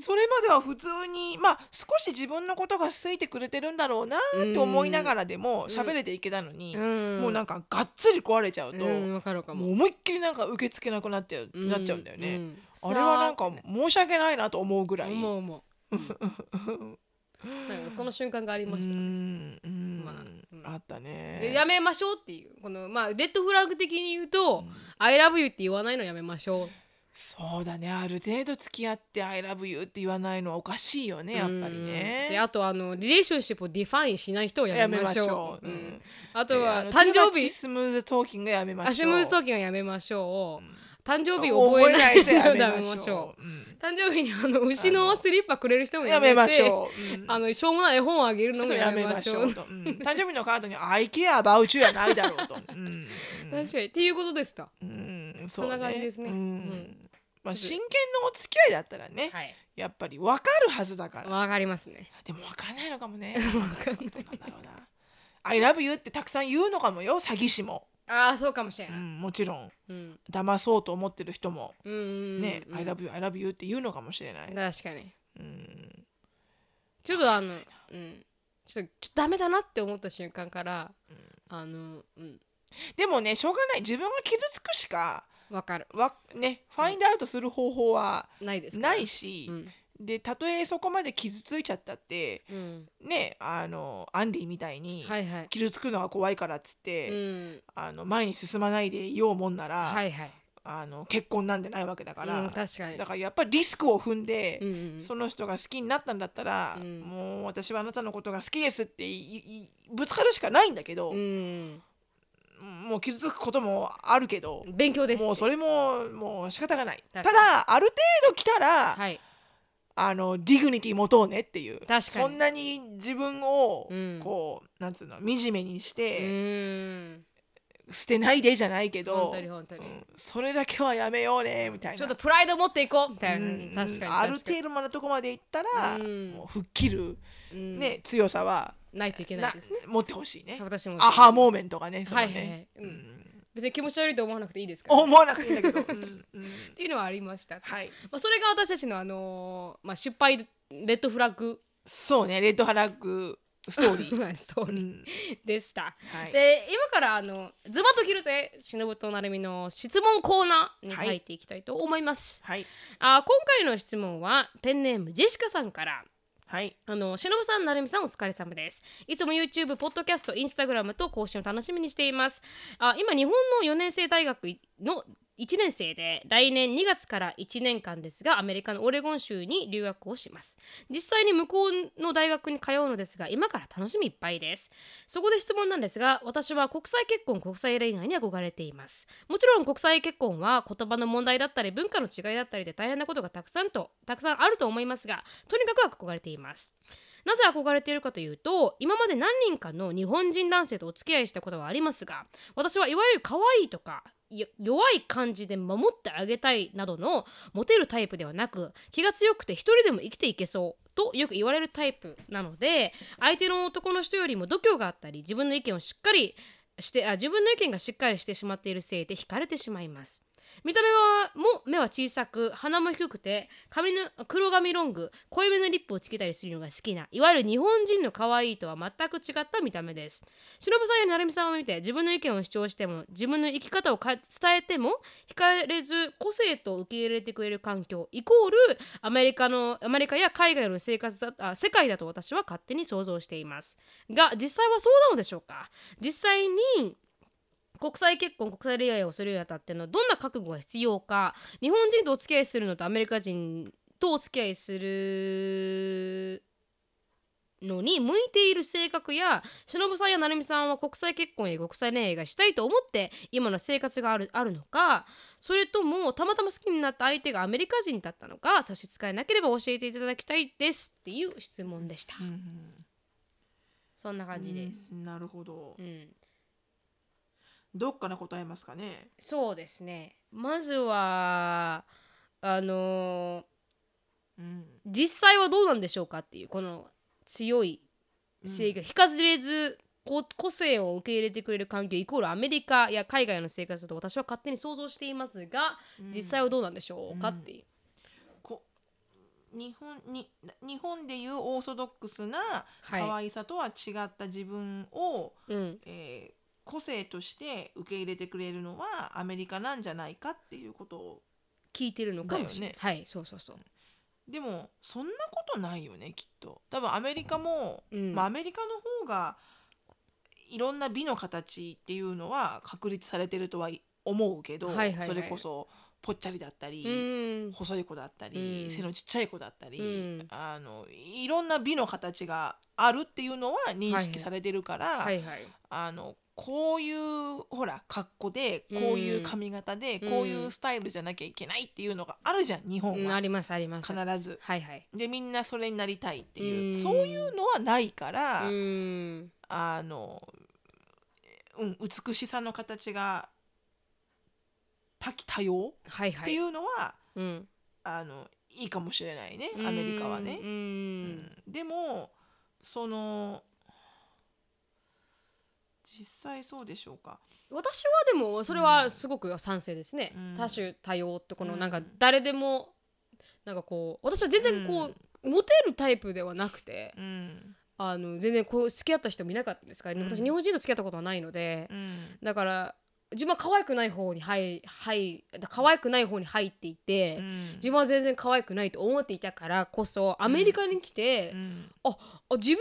S2: それまでは普通にまあ少し自分のことが好いてくれてるんだろうなって思いながらでも喋れていけたのに、
S1: うん、
S2: もうなんかがっつり壊れちゃうと、
S1: うん、も
S2: も。う思いっきりなんか受け付けなくなっちゃう、なっちゃうんだよね、
S1: ん。
S2: あれはなんか申し訳ないなと思うぐらい。
S1: 思う思う、うん [laughs] なんかその瞬間がありま
S2: う
S1: した、
S2: んうん。
S1: まあうん。
S2: あった
S1: で
S2: ね
S1: やめましょうっていうこのまあ red flag 的に言うと「I love you」って言わないのやめましょう。
S2: そうだね。ある程度付き合って「I love you」って言わないのはおかしいよねやっぱり
S1: うんで
S2: ね。
S1: あとあの relationship を define しない人をやめましょう。あとは誕生日
S2: スムーズトーキングやめましょう。
S1: アシムーストーキングはやめましょう、誕生日
S2: 覚
S1: 覚えない
S2: 人 [laughs] やめ
S1: ましょ
S2: う。うん
S1: う誕生日にあの牛のスリッパくれる人も
S2: や
S1: やめ
S2: ましょう。うん
S1: あのしょうもない絵本をあげるのもや
S2: やめまし
S1: ょう
S2: ょうと。うん [laughs] 誕生日のカードに「I care about you」やないだろうと。うん
S1: 確かにっていうことでした
S2: うん
S1: そんな感じですね
S2: うん
S1: うん
S2: まあ真剣のお付き合いだったらね
S1: はい
S2: やっぱり分かるはずだから。
S1: わかりますね
S2: でも分かんないのかもね。[laughs] 分かんない。どうなんだろうな。I love you ってたくさん言うのかもよ詐欺師も。
S1: ああそうかもしれない、
S2: うん、もちろん。
S1: うん。
S2: 騙そうと思ってる人も
S1: うんうんうん
S2: ね、
S1: うん。
S2: I love you I love you って言うのかもしれない、
S1: 確かに。
S2: うん、
S1: ちょっとあのうん。ちょっとちょっとダメだなって思った瞬間から、あのうん。
S2: でもねしょうがない。自分が傷つくしか
S1: わかる。
S2: わねファインドアウトする方法は
S1: ないですか？ら
S2: ないし、
S1: うん
S2: でたとえそこまで傷ついちゃったって
S1: うん。
S2: ねあのアンディみたいに
S1: はいはい。
S2: 傷つくのが怖いからっつっ
S1: う
S2: て、
S1: ん。
S2: あの前に進まないでいようもんなら、
S1: はいはい。
S2: あの結婚なんてないわけだから、
S1: うん確かに。
S2: だからやっぱりリスクを踏んで、
S1: うんうん
S2: その人が好きになったんだったら、
S1: うん。
S2: もう私はあなたのことが好きですっていいぶつかるしかないんだけど、
S1: うん。
S2: もう傷つくこともあるけど、
S1: 勉強です、ね、
S2: もうそれももう仕方がない。ただある程度来たら、
S1: はい
S2: あの dignity 持とうねっていう。
S1: かに。
S2: そんなに自分を
S1: うん。
S2: こう、なんつうの惨めにし
S1: う
S2: て、
S1: ん。
S2: 捨てないでじゃないけどうんそれだけはやめようねみたいな。
S1: ちょっとプライド持っていこうみたいな、
S2: うん。
S1: 確かに
S2: ある程度までとこまでいったら、
S1: うん。
S2: もう吹っ切る、
S1: うん。
S2: ね強さは
S1: ないといけないですね。
S2: な持ってほしいね。
S1: 私も
S2: アハモーメントがね、そのね。
S1: はいはいはい、うん。
S2: うん
S1: 別に気持ち悪いと思わなくていいですから、
S2: 思わなくていいんだけど、[laughs] うんうん。
S1: っていうのはありました、
S2: はい。
S1: まあ、それが私たちの、あのーまあ、失敗レッドフラッグ。
S2: そうね、レッドハラッグストーリー。[laughs]
S1: ストーリー
S2: うん。
S1: でした、
S2: はい。
S1: で今からあのズバッと切るぜ忍となるみの質問コーナーに入っていきたいと思います、
S2: はい。
S1: あ今回の質問はペンネームジェシカさんから
S2: はい。
S1: あのしのぶさん、なるみさん、お疲れ様です。いつも YouTube、ポッドキャスト、インスタグラムと更新を楽しみにしています。あ今、日本の4年生大学の1年生で来年2月から1年間ですがアメリカのオレゴン州に留学をします。実際に向こうの大学に通うのですが今から楽しみいっぱいです。そこで質問なんですが私は国際結婚国際恋愛に憧れています。もちろん国際結婚は言葉の問題だったり文化の違いだったりで大変なことがたくさんとたくさんあると思いますがとにかく憧れています。なぜ憧れているかというと今まで何人かの日本人男性とお付き合いしたことはありますが私はいわゆる可愛いとか弱い感じで守ってあげたいなどのモテるタイプではなく気が強くて一人でも生きていけそうとよく言われるタイプなので相手の男の人よりも度胸があったり自分の意見をしっかりしてあ自分の意見がしっかりしてしまっているせいで惹かれてしまいます。見た目はも目は小さく鼻も低くて髪の黒髪ロング濃いめのリップをつけたりするのが好きないわゆる日本人の可愛いとは全く違った見た目です。忍さんや成美さんを見て自分の意見を主張しても自分の生き方をか伝えても惹かれず個性と受け入れてくれる環境イコールアメリカのアメリカや海外の生活だあ世界だと私は勝手に想像しています。が実際はそうなのでしょうか？実際に国際結婚国際恋愛をするにあたってのどんな覚悟が必要か日本人とお付き合いするのとアメリカ人とお付き合いするのに向いている性格や忍さんや成美さんは国際結婚や国際恋愛がしたいと思って今の生活があるあるのかそれともたまたま好きになった相手がアメリカ人だったのか差し支えなければ教えていただきたいですっていう質問でした、
S2: うん。
S1: そんな感じです、
S2: うんなるほど。
S1: うん、
S2: どっから答えますかね。
S1: そうですね。まずはあの
S2: うん。
S1: 実際はどうなんでしょうかっていうこの強い制御、非かずれずこ個性を受け入れてくれる環境イコールアメリカや海外の生活だと私は勝手に想像していますが、実際はどうなんでしょうかっていう。
S2: こ日本に日本でいうオーソドックスな
S1: はい。
S2: 可愛さとは違った自分を、
S1: うん。
S2: えー個性として受け入れてくれるのはアメリカなんじゃないかっていうことを
S1: 聞いてるのかもしれない。
S2: ね
S1: はいそうそうそう。
S2: でもそんなことないよねきっと。多分アメリカも、
S1: うん。
S2: まあ、アメリカの方がいろんな美の形っていうのは確立されてるとは思うけど、
S1: はいはいはい。
S2: それこそぽっちゃりだったり、
S1: うん。
S2: 細い子だったり、
S1: うん。
S2: 背のちっちゃい子だったり、
S1: うん。
S2: あのいろんな美の形があるっていうのは認識されてるから、
S1: はいはい。
S2: あのこういうほら格好でこういう髪型で、
S1: うん
S2: こういうスタイルじゃなきゃいけないっていうのがあるじゃん日本は、
S1: うんありますあります。
S2: 必ず。
S1: はいはい。
S2: でみんなそれになりたいっていう、
S1: うん
S2: そういうのはないから、
S1: うん
S2: あの、うん、美しさの形が多岐多様。っていうのは、
S1: うん
S2: あのいいかもしれないねアメリカはね
S1: う。ん
S2: うんでもその実際そうでしょうか？
S1: 私はでもそれはすごく賛成ですね、
S2: うん。
S1: 多種多様ってこの
S2: うん。
S1: なんか誰でもなんかこう私は全然こう、モテるタイプではなくて
S2: うん。
S1: あの全然こう付き合った人もいなかったですから、
S2: うん。
S1: 私日本人と付き合ったことはないので
S2: う、ん。
S1: だから自分は可愛くない方に入入可愛くない方に入っていて、
S2: うん。
S1: 自分は全然可愛くないと思っていたからこそアメリカに来て、
S2: うん。
S1: あ自分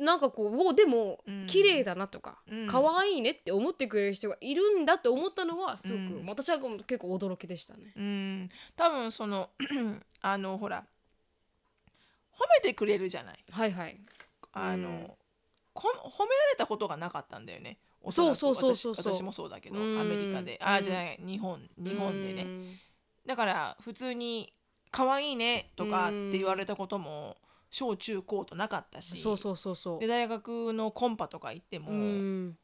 S1: なんかこうおでも
S2: うん。
S1: 綺麗だなとか、
S2: うん。
S1: 可愛いねって思ってくれる人がいるんだって思ったのはすごく、
S2: うん。
S1: 私は結構驚きでしたね。
S2: うん。多分その [clears throat] あのほら褒めてくれるじゃない。
S1: はいはい。
S2: あの、
S1: うん。
S2: こ褒められたことがなかったんだよね。おそらく。
S1: そうそうそう
S2: 私私もそうだけど
S1: うん。
S2: アメリカで。あじゃない日本日本でね。
S1: ね。
S2: だから普通に「可愛いね」とかって言われたことも小中高となかったし
S1: そうそうそうそう。
S2: で。大学のコンパとか行っても、
S1: うん。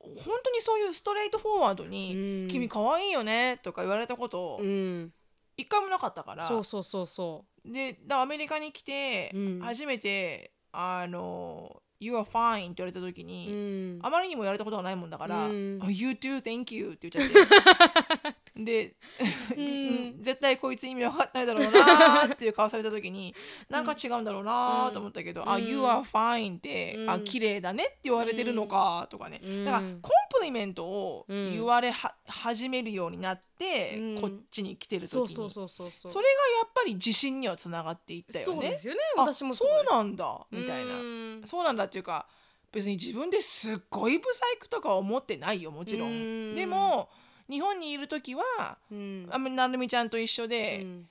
S2: 本当にそういうストレートフォワードに
S1: うん「
S2: 君可愛いよね」とか言われたこと
S1: うん、
S2: 一回もなかったから、
S1: そうそうそうそ
S2: でだからアメリカに来て
S1: うん。
S2: 初めて「あの You are fine」って言われた時
S1: う。
S2: に、
S1: うん。
S2: あまりにも言われたことがないもんだから「
S1: うん。
S2: Oh, You too, thank you」って言っちゃって [laughs] で、[laughs]
S1: うん。
S2: 絶対こいつ意味わかんないだろうなーっていう顔された時になんか違うんだろうなーと思ったけど「あ
S1: うん。
S2: You are fine」って「あ
S1: うん。
S2: 綺麗だね」って言われてるのかとかね、
S1: うん。
S2: だからコンプリメントを言われは、始めるようになって、
S1: うん。
S2: こっちに来てる時に。
S1: そ
S2: れがやっぱり自信にはつながっていったよね。
S1: そうですよね。
S2: あ
S1: 私も
S2: そうなんだみたいな、
S1: うん。
S2: そうなんだっていうか別に自分ですっごいブサイクとか思ってないよもちろん。でも日本にいる時は
S1: うん。
S2: あなるみちゃんと一緒で、
S1: うん。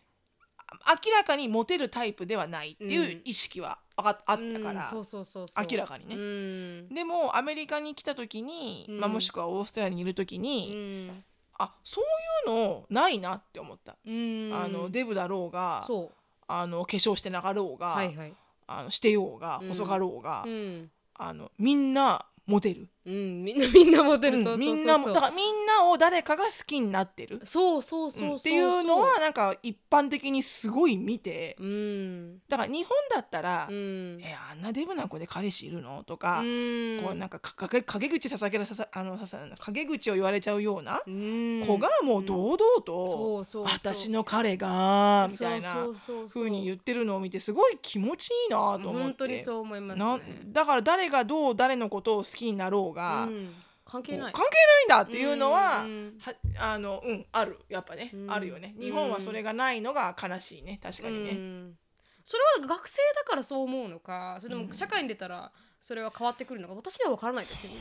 S2: 明らかにモテるタイプではないっていううん。意識はああったから、
S1: うんそうそうそうそう。
S2: 明らかにね。
S1: うん。
S2: でもアメリカに来た時に、
S1: うん。
S2: まあ、もしくはオーストラリアにいる時
S1: う
S2: に、
S1: ん。
S2: あそういうのないなって思った、
S1: うん。
S2: あのデブだろうが
S1: そ
S2: あの化粧してなかろうが、
S1: うはいはい。
S2: あのしてようが
S1: うん
S2: 細かろうが、
S1: うん。
S2: あのみんなモテる、
S1: うんみんなみんなモテる
S2: うん
S1: そうそうそう
S2: みんなもだからみんなを誰かが好きになってる。
S1: そうそうそうそう
S2: う。んっていうのはなんか一般的にすごい見て。
S1: うん。
S2: だから日本だったら「
S1: うん。
S2: えあんなデブな子で彼氏いるの?」とか、
S1: うん。
S2: こうなんかか陰陰口ささげらささあのささ陰口を言われちゃうような
S1: うん。
S2: 子がもう堂々と
S1: そうそうそう「
S2: 私の彼が」みたいな
S1: そう
S2: に言ってるのを見てすごい気持ちいいなと思って。
S1: 本当にそう思います
S2: な
S1: ね
S2: だから誰がどう誰のことを好きになろうが、
S1: うん。関係ない。
S2: 関係ないんだっていうのは,、
S1: うん。
S2: はあのうんあるやっぱね、
S1: うん。
S2: あるよね。日本はそれがないのが悲しいね確かに
S1: う
S2: ね、
S1: ん。それは学生だからそう思うのかそれとも社会に出たらそれは変わってくるのか私には分からないですよね。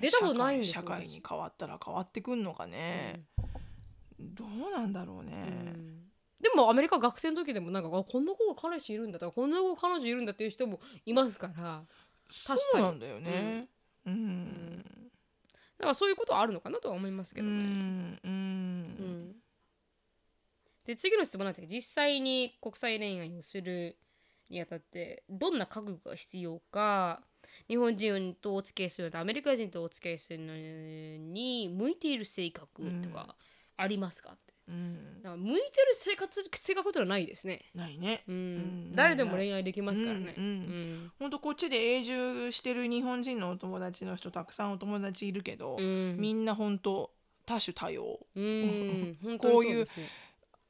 S1: 出たことないんですよ
S2: 社会に変わったら変わってくんのかね、どうなんだろうね、
S1: うん。でもアメリカ学生の時でもなんかあこんな子が彼氏いるんだとかこんな子が彼女いるんだっていう人もいますから。確かに
S2: そうなんだよねうん。
S1: だからそういうことはあるのかなとは思いますけ
S2: う
S1: どね。
S2: んうん。
S1: うんで次の質問なんですけど実際に国際恋愛をするにあたってどんな覚悟が必要か日本人とお付き合いするのとアメリカ人とお付き合いするのに向いている性格とかありますか？
S2: うん。
S1: だから向いてる生活性格ってのはないですね、
S2: ないね。
S1: うん。
S2: うん。
S1: 誰でも恋愛できますからね、
S2: うんうんほんとこっちで永住してる日本人のお友達の人たくさんお友達いるけど、
S1: うん。
S2: みんなほんと多種多様
S1: うん。本当に
S2: こういう
S1: そですね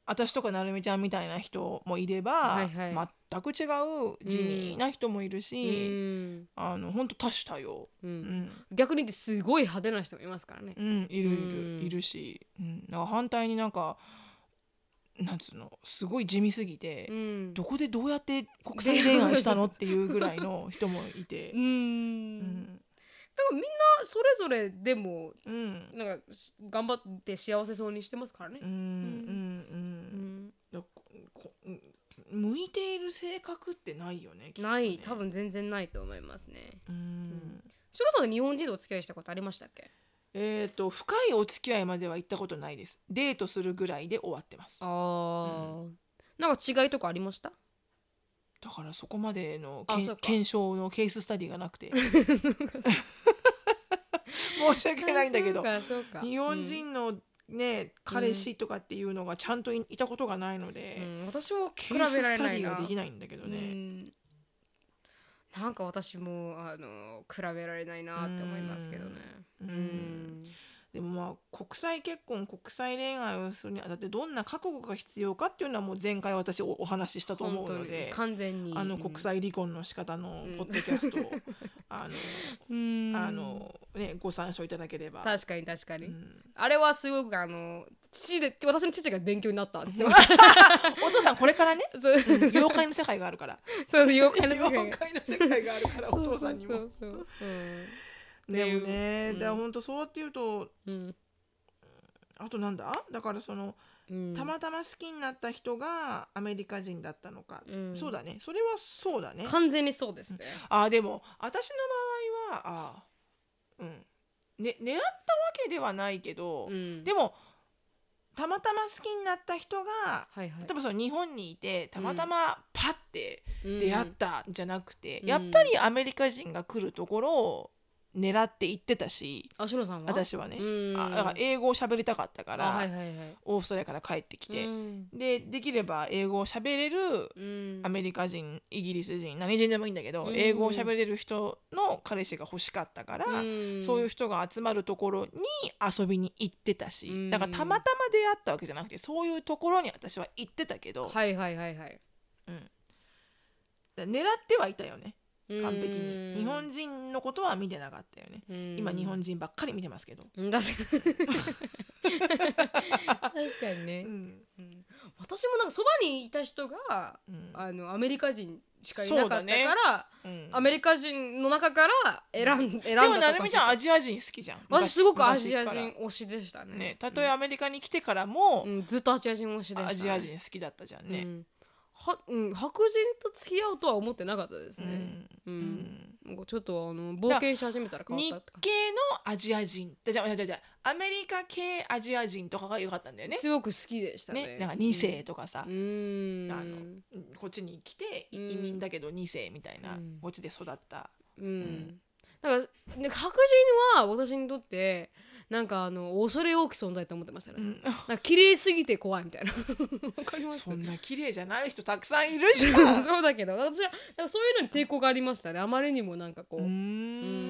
S2: 私とかなるみちゃんみたいな人もいれば、
S1: はいはい。
S2: 全く違う地味な人もいる
S1: う
S2: し、
S1: ん。
S2: あの本当多種多様、
S1: う
S2: うんん。
S1: 逆に言ってすごい派手な人もいますからね。
S2: うん、いるいる、
S1: うん。
S2: いるし、うん、だから反対になんかなんつうのすごい地味すぎて、
S1: うん。
S2: どこでどうやって国際恋愛したのっていうぐらいの人もいて。[laughs]
S1: う、ん。
S2: うん。
S1: なんかみんなそれぞれでも
S2: うん。
S1: なんかし頑張って幸せそうにしてますからね。
S2: うん。うん向いている性格ってないよねね。
S1: ない多分全然ないと思いますね。
S2: うん。
S1: シロさんで日本人とお付き合いしたことありましたっけ？
S2: えっ、と深いお付き合いまでは行ったことないです。デートするぐらいで終わってます。
S1: あー。なんか違いとかありました？
S2: だからそこまでの検証のケーススタディがなくて。[laughs] [laughs] 申し訳ないんだけど。日本人のね、彼氏とかっていうのがちゃんといいたことがないので、
S1: うん。うん私も比
S2: ケ
S1: べら
S2: ーススタ
S1: れないな
S2: ディができないんだけどね、
S1: うん。なんか私もあの比べられないなって思いますけどね。
S2: うん。
S1: うん
S2: でもまあ国際結婚国際恋愛をするにあたってどんな覚悟が必要かっていうのはもう前回私おお話ししたと思うので
S1: 完全に。
S2: あの国際離婚の仕方の
S1: うん。
S2: ポッドキャストを、あの [laughs]
S1: うん。
S2: あのねご参照いただければ。
S1: 確かに確かに、
S2: うん。
S1: あれはすごくあの父で私の父が勉強になったんですよ。[laughs]
S2: お父さんこれからね？[laughs]
S1: そう。
S2: 妖怪の世界があるから。
S1: そう妖怪の世界
S2: 妖怪の世界があるからお父さんにも
S1: そう。そうそうそううん
S2: でもね、
S1: うん。
S2: だ本当そうやって言うと
S1: うん。
S2: あとなんだ？だからその
S1: うん。
S2: たまたま好きになった人がアメリカ人だったのか、
S1: うん。
S2: そうだね。それはそうだね。
S1: 完全にそうですね。
S2: あでも私の場合はあうん、ね、狙ったわけではないけど、
S1: うん。
S2: でもたまたま好きになった人が
S1: はいはい。
S2: 例えばその日本にいてたまたまパッて
S1: うん。
S2: 出会ったんじゃなくて、
S1: うん。
S2: やっぱりアメリカ人が来るところを狙って行ってたし
S1: あしのさんは？
S2: 私はね、
S1: うん。
S2: あだから英語を喋りたかったから、
S1: あはいはいはい。
S2: オーストラリアから帰ってきて、
S1: うん。
S2: でできれば英語を喋れる
S1: うん。
S2: アメリカ人イギリス人何人でもいいんだけど、
S1: うん。
S2: 英語を喋れる人の彼氏が欲しかったから、
S1: うん。
S2: そういう人が集まるところに遊びに行ってたし、
S1: うん。
S2: だからたまたま出会ったわけじゃなくてそういうところに私は行ってたけど、
S1: はいはいはいはい。
S2: だから狙ってはいたよね完璧
S1: うん。
S2: に日本人のことは見てなかったよね、
S1: うん。
S2: 今日本人ばっかり見てますけど、
S1: うん。確かにね、
S2: うん。
S1: うん。私もなんかそばにいた人が
S2: うん。
S1: あのアメリカ人しかいなかったか
S2: そうだね。
S1: ら、
S2: うん。
S1: アメリカ人の中から選ん,、選んだ
S2: でもなるみちゃんアジア人好きじゃん。
S1: 私すごくアジア人推しでしたね。
S2: ね。たとえアメリカに来てからも、
S1: うん、ずっとアジア人推しでした、ね、
S2: アジア人好きだったじゃんね、
S1: うんはうん、白人と付き合うとは思ってなかったですね。
S2: うん
S1: うんちょっとあの冒険し始めたら変わっ
S2: 日
S1: たって感
S2: 系のアジア人じゃあじゃあじゃあアメリカ系アジア人とかが良かったんだよね
S1: じ。すごく好きでしたね。
S2: ねなんか2世とかさ、
S1: うん。うん
S2: あのうんこっちに来て移民だけど2世みたいな、
S1: うん
S2: こっちで育った、
S1: うん。だから、ね、白人は私にとってなんかあの恐れ多き存在と思ってましたね。
S2: うん
S1: なんか綺麗すぎて怖いみたいな。[laughs] わかります？
S2: そんな綺麗じゃない人たくさんいるじゃん。[laughs]
S1: そうだけど私はなんかそういうのに抵抗がありましたね。あまりにもなんかこう、
S2: うーん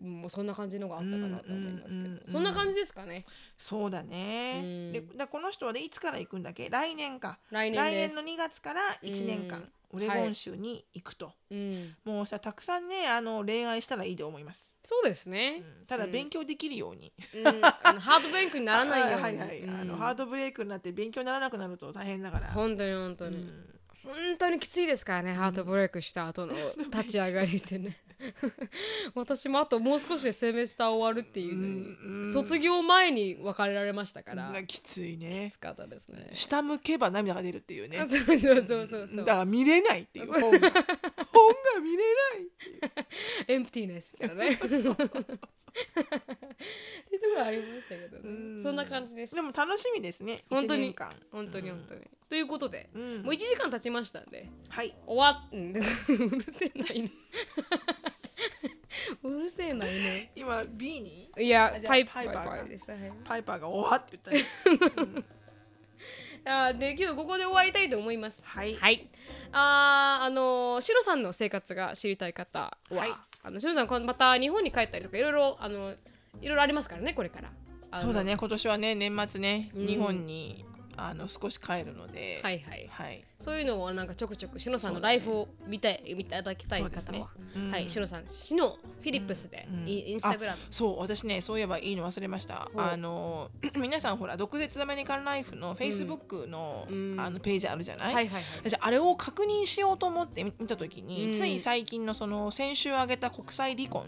S1: もうそんな感じのがあったかなと思いますけど、
S2: うんうんうんうん。
S1: そんな感じですかね。
S2: そうだね、
S1: うん。
S2: でだこの人はねいつから行くんだっけ？来年か。
S1: 来年。
S2: の2月から1年間、オレゴン州に行くと、
S1: うん、
S2: もうさたくさんねあの恋愛したらいいと思います、
S1: そうですね。
S2: うん。ただ勉強できるように、
S1: ハードブレイクにならないように。[laughs]
S2: はいはい、あの
S1: うん。
S2: ハードブレイクになって勉強にならなくなると大変だから。
S1: 本当に本当に、
S2: うん。
S1: 本当にきついですからね、ハートブレイクした後の [laughs] 立ち上がりってね私もあともう少しでセメスター終わるっていうのに、
S2: うん
S1: 卒業前に別れられましたから、
S2: なきついね。
S1: きつかったですね。
S2: 下向けば涙が出るっていうね。[laughs]
S1: そうそうそうそう
S2: だから見れないっていう。本が。[laughs] 本が見れない
S1: エンプティーネスみたいなねっていうところありましたけどね。そんな感じです。
S2: でも楽しみですね。
S1: 本当に。本当に本当に、ということで、
S2: うん。
S1: もう1時間経ちましたんで
S2: はい。
S1: 終わっ [laughs] うるせえな犬 [laughs] うるせえな犬。
S2: 今 B に？
S1: いや
S2: あじゃあ
S1: パイ
S2: パイパーか。
S1: パイです、はい。
S2: パイパーが終わって言ったね。[laughs]
S1: あーで今日ここで終わりたいと思います。
S2: はい。
S1: はい。あーあのーシロさんの生活が知りたい方は、
S2: はい。
S1: あのシロさんこのまた日本に帰ったりとかいろいろあのいろいろありますからねこれから。あの
S2: そうだ。ね。今年はね年末ね
S1: うん。
S2: 日本にあの少し帰るので。
S1: はいはい。
S2: はい
S1: そういうのをなんかちょくちょくシロさんのライフを見たい見ていただきたい方は、
S2: うん
S1: はいシロさんシノフィリップスで、
S2: うん。
S1: イインスタグラム。
S2: そう私ねそういえばいいの忘れました。あの皆さんほら毒舌アメリカンライフのフェイスブックの,、
S1: うん。
S2: あのページあるじゃない、
S1: はいはいはい。
S2: じゃああれを確認しようと思って見見た時に、
S1: うん。
S2: つい最近のその先週挙げた国際離婚。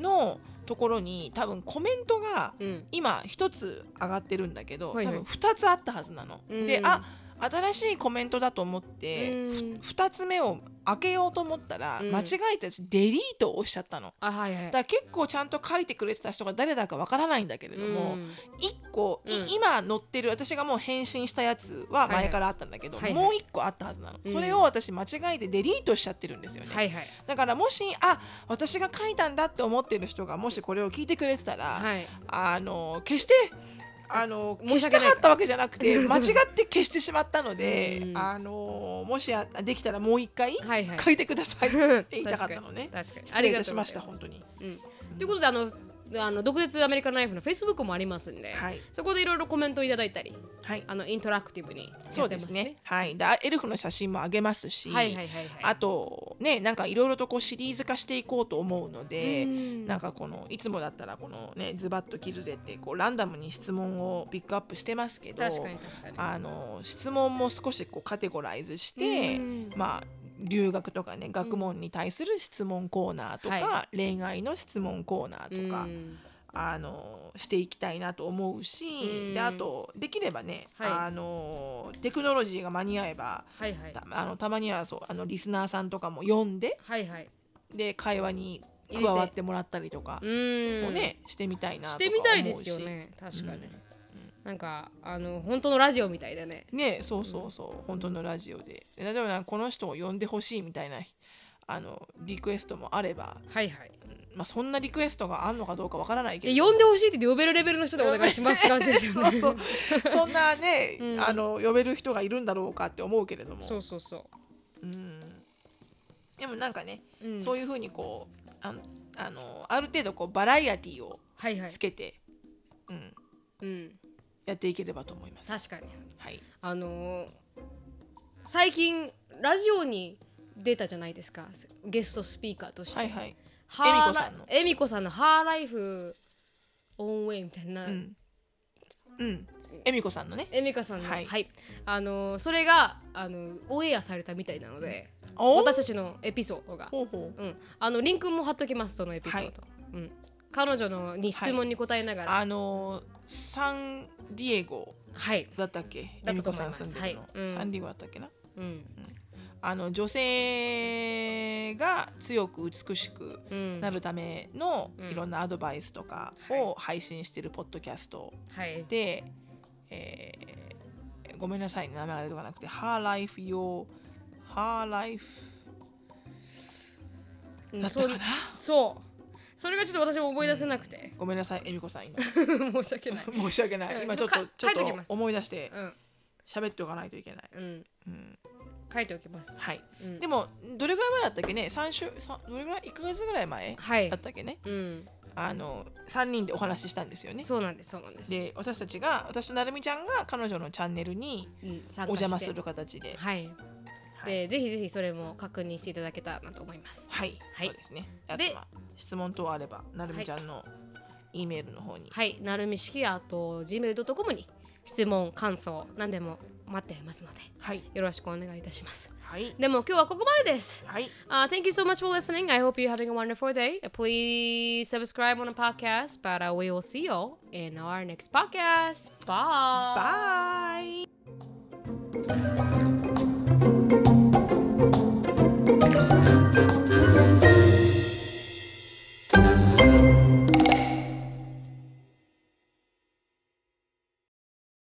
S2: のところに多分コメントが
S1: うん。
S2: 今一つ上がってるんだけど、多分二つあったはずなの。
S1: うん。
S2: であ新しいコメントだと思って、
S1: うん。
S2: 二つ目を開けようと思ったら、
S1: うん。
S2: 間違えて私デリートを押しちゃったの。
S1: あはいはい。
S2: だから結構ちゃんと書いてくれてた人が誰だかわからないんだけれども、
S1: うん。
S2: 一個、い
S1: うん。
S2: 今載ってる私がもう返信したやつは前からあったんだけど、
S1: はいはい。
S2: もう一個あったはずなの、
S1: うん。
S2: それを私間違えてデリートしちゃってるんですよね、
S1: はいはい。
S2: だからもしあ私が書いたんだって思ってる人がもしこれを聞いてくれてたら、
S1: はい。
S2: あの決してあの消したかったわけじゃなくて [laughs] 間違って消してしまったので、
S1: うん
S2: あのもしやできたらもう一回。書いてくださいって言いたかったのね。[laughs]
S1: 確かに。
S2: 失礼いた
S1: とうござい
S2: ました本当に。
S1: うん、ということであのあの独立アメリカンライフのフェイスブックもありますんで、
S2: はい
S1: そこでいろいろコメントをいただいたり
S2: はい。
S1: あのインタラクティブにね、
S2: そうですね。はい。でエルフの写真もあげますし、
S1: はいはいはいはい
S2: あとねなんかいろいろとこうシリーズ化していこうと思うので、
S1: うん
S2: なんかこのいつもだったらこのねズバッと切るぜってこうランダムに質問をピックアップしてますけど、
S1: 確かに確かに
S2: あの質問も少しこうカテゴライズして、
S1: うん
S2: まあ留学とかね学問に対する質問コーナーとか、
S1: は
S2: 恋愛の質問コーナーとか、
S1: うん。
S2: あのしていきたいなと思うし、
S1: うん。
S2: であとできればね、
S1: はい。
S2: あのテクノロジーが間に合えば
S1: はいはい。
S2: たあのたまにはそうあのリスナーさんとかも呼んで
S1: はいはい。
S2: で会話に加わってもらったりとか
S1: うん。
S2: もね、してみたいなと
S1: し
S2: か思うし
S1: てみたいですよね確かに、
S2: うん
S1: なんかあの本当のラジオみたいだね。
S2: ねそうそうそう。本当のラジオで。で例えばこの人を呼んでほしいみたいなあのリクエストもあれば、
S1: はいはい。
S2: うん。まあ、そんなリクエストがあんのかどうかわからないけ
S1: で
S2: ど
S1: 呼んでほしいって呼べるレベルの人でお願いしますって感じですよね。[laughs]
S2: そうそんなね、[laughs]
S1: うん。
S2: あの呼べる人がいるんだろうかって思うけれども。
S1: そうそうそ
S2: う。ん、でもなんかね、
S1: う、うん、
S2: そういうふうにこうあのあのある程度こうバラエティを
S1: はいはい。
S2: つけて、うん、
S1: うん
S2: やっていければと思います。
S1: 確かに。
S2: はい、
S1: あのー最近ラジオに出たじゃないですか。ゲストスピーカーとして、
S2: はいはい。
S1: ハーラ
S2: 恵美子さんの。
S1: 恵美子さんのハーライフオンウェイみたいな、
S2: うん、うん、恵美子さんのね。
S1: 恵美子さんの、は
S2: はい。い
S1: あのーそれがあのオンエアされたみたいなので
S2: お
S1: 私たちのエピソードが、
S2: ほうほう。
S1: うん、あのリンクも貼っときますそのエピソード、うん、彼女のに質問に答えながら。
S2: あのサンディエゴ
S1: はい、
S2: だったっけ？
S1: だ
S2: 恵美子さん住んでるの、
S1: はい。うん。
S2: サンディエゴだったっけな？
S1: うん。
S2: あの女性が強く美しく
S1: うん、
S2: なるための
S1: うん。
S2: いろんなアドバイスとか
S1: はい
S2: を配信してるポッドキャスト。
S1: はい。
S2: で、えーごめんなさい名前あれとかなくて Her Life Your Her Life
S1: うん
S2: だったかな、
S1: そうそれがちょっと私も思い出せなくて、
S2: ごめんなさい恵美子さん今。[laughs]
S1: 申し訳ない。[laughs]
S2: 申し訳ない。
S1: うん
S2: 今ちょっと
S1: か
S2: ちょっと
S1: 書いときます。
S2: 思い出して
S1: うん。
S2: 喋っておかないといけない、
S1: うん。
S2: うん、
S1: 書いておきます、
S2: はい。
S1: うん、
S2: でもどれぐらい前だったっけね？3週さどれぐらい？1ヶ月ぐらい前
S1: はい。
S2: だったっけね？
S1: うん。
S2: あの3人でお話ししたんですよね。
S1: そうなんですそうなんです。
S2: で私たちが私となるみちゃんが彼女のチャンネルに
S1: うん、参加して。
S2: お邪魔する形で。
S1: はい、
S2: はい
S1: でぜひぜひそれも確認していただけたらなと思います
S2: はい、
S1: はい
S2: そうですねあと
S1: で
S2: まあ質問等あればなるみちゃんの E メールの方に
S1: はいなるみ式あと gmail.com に質問感想何でも待っていますので
S2: はい
S1: よろしくお願いいたします
S2: はい
S1: でも今日はここまでです
S2: はい、
S1: Uh, thank you so much for listening. I hope you're having a wonderful day. Please subscribe on the podcast, but uh, we will see you in our next podcast. Bye.
S2: Bye Thank you.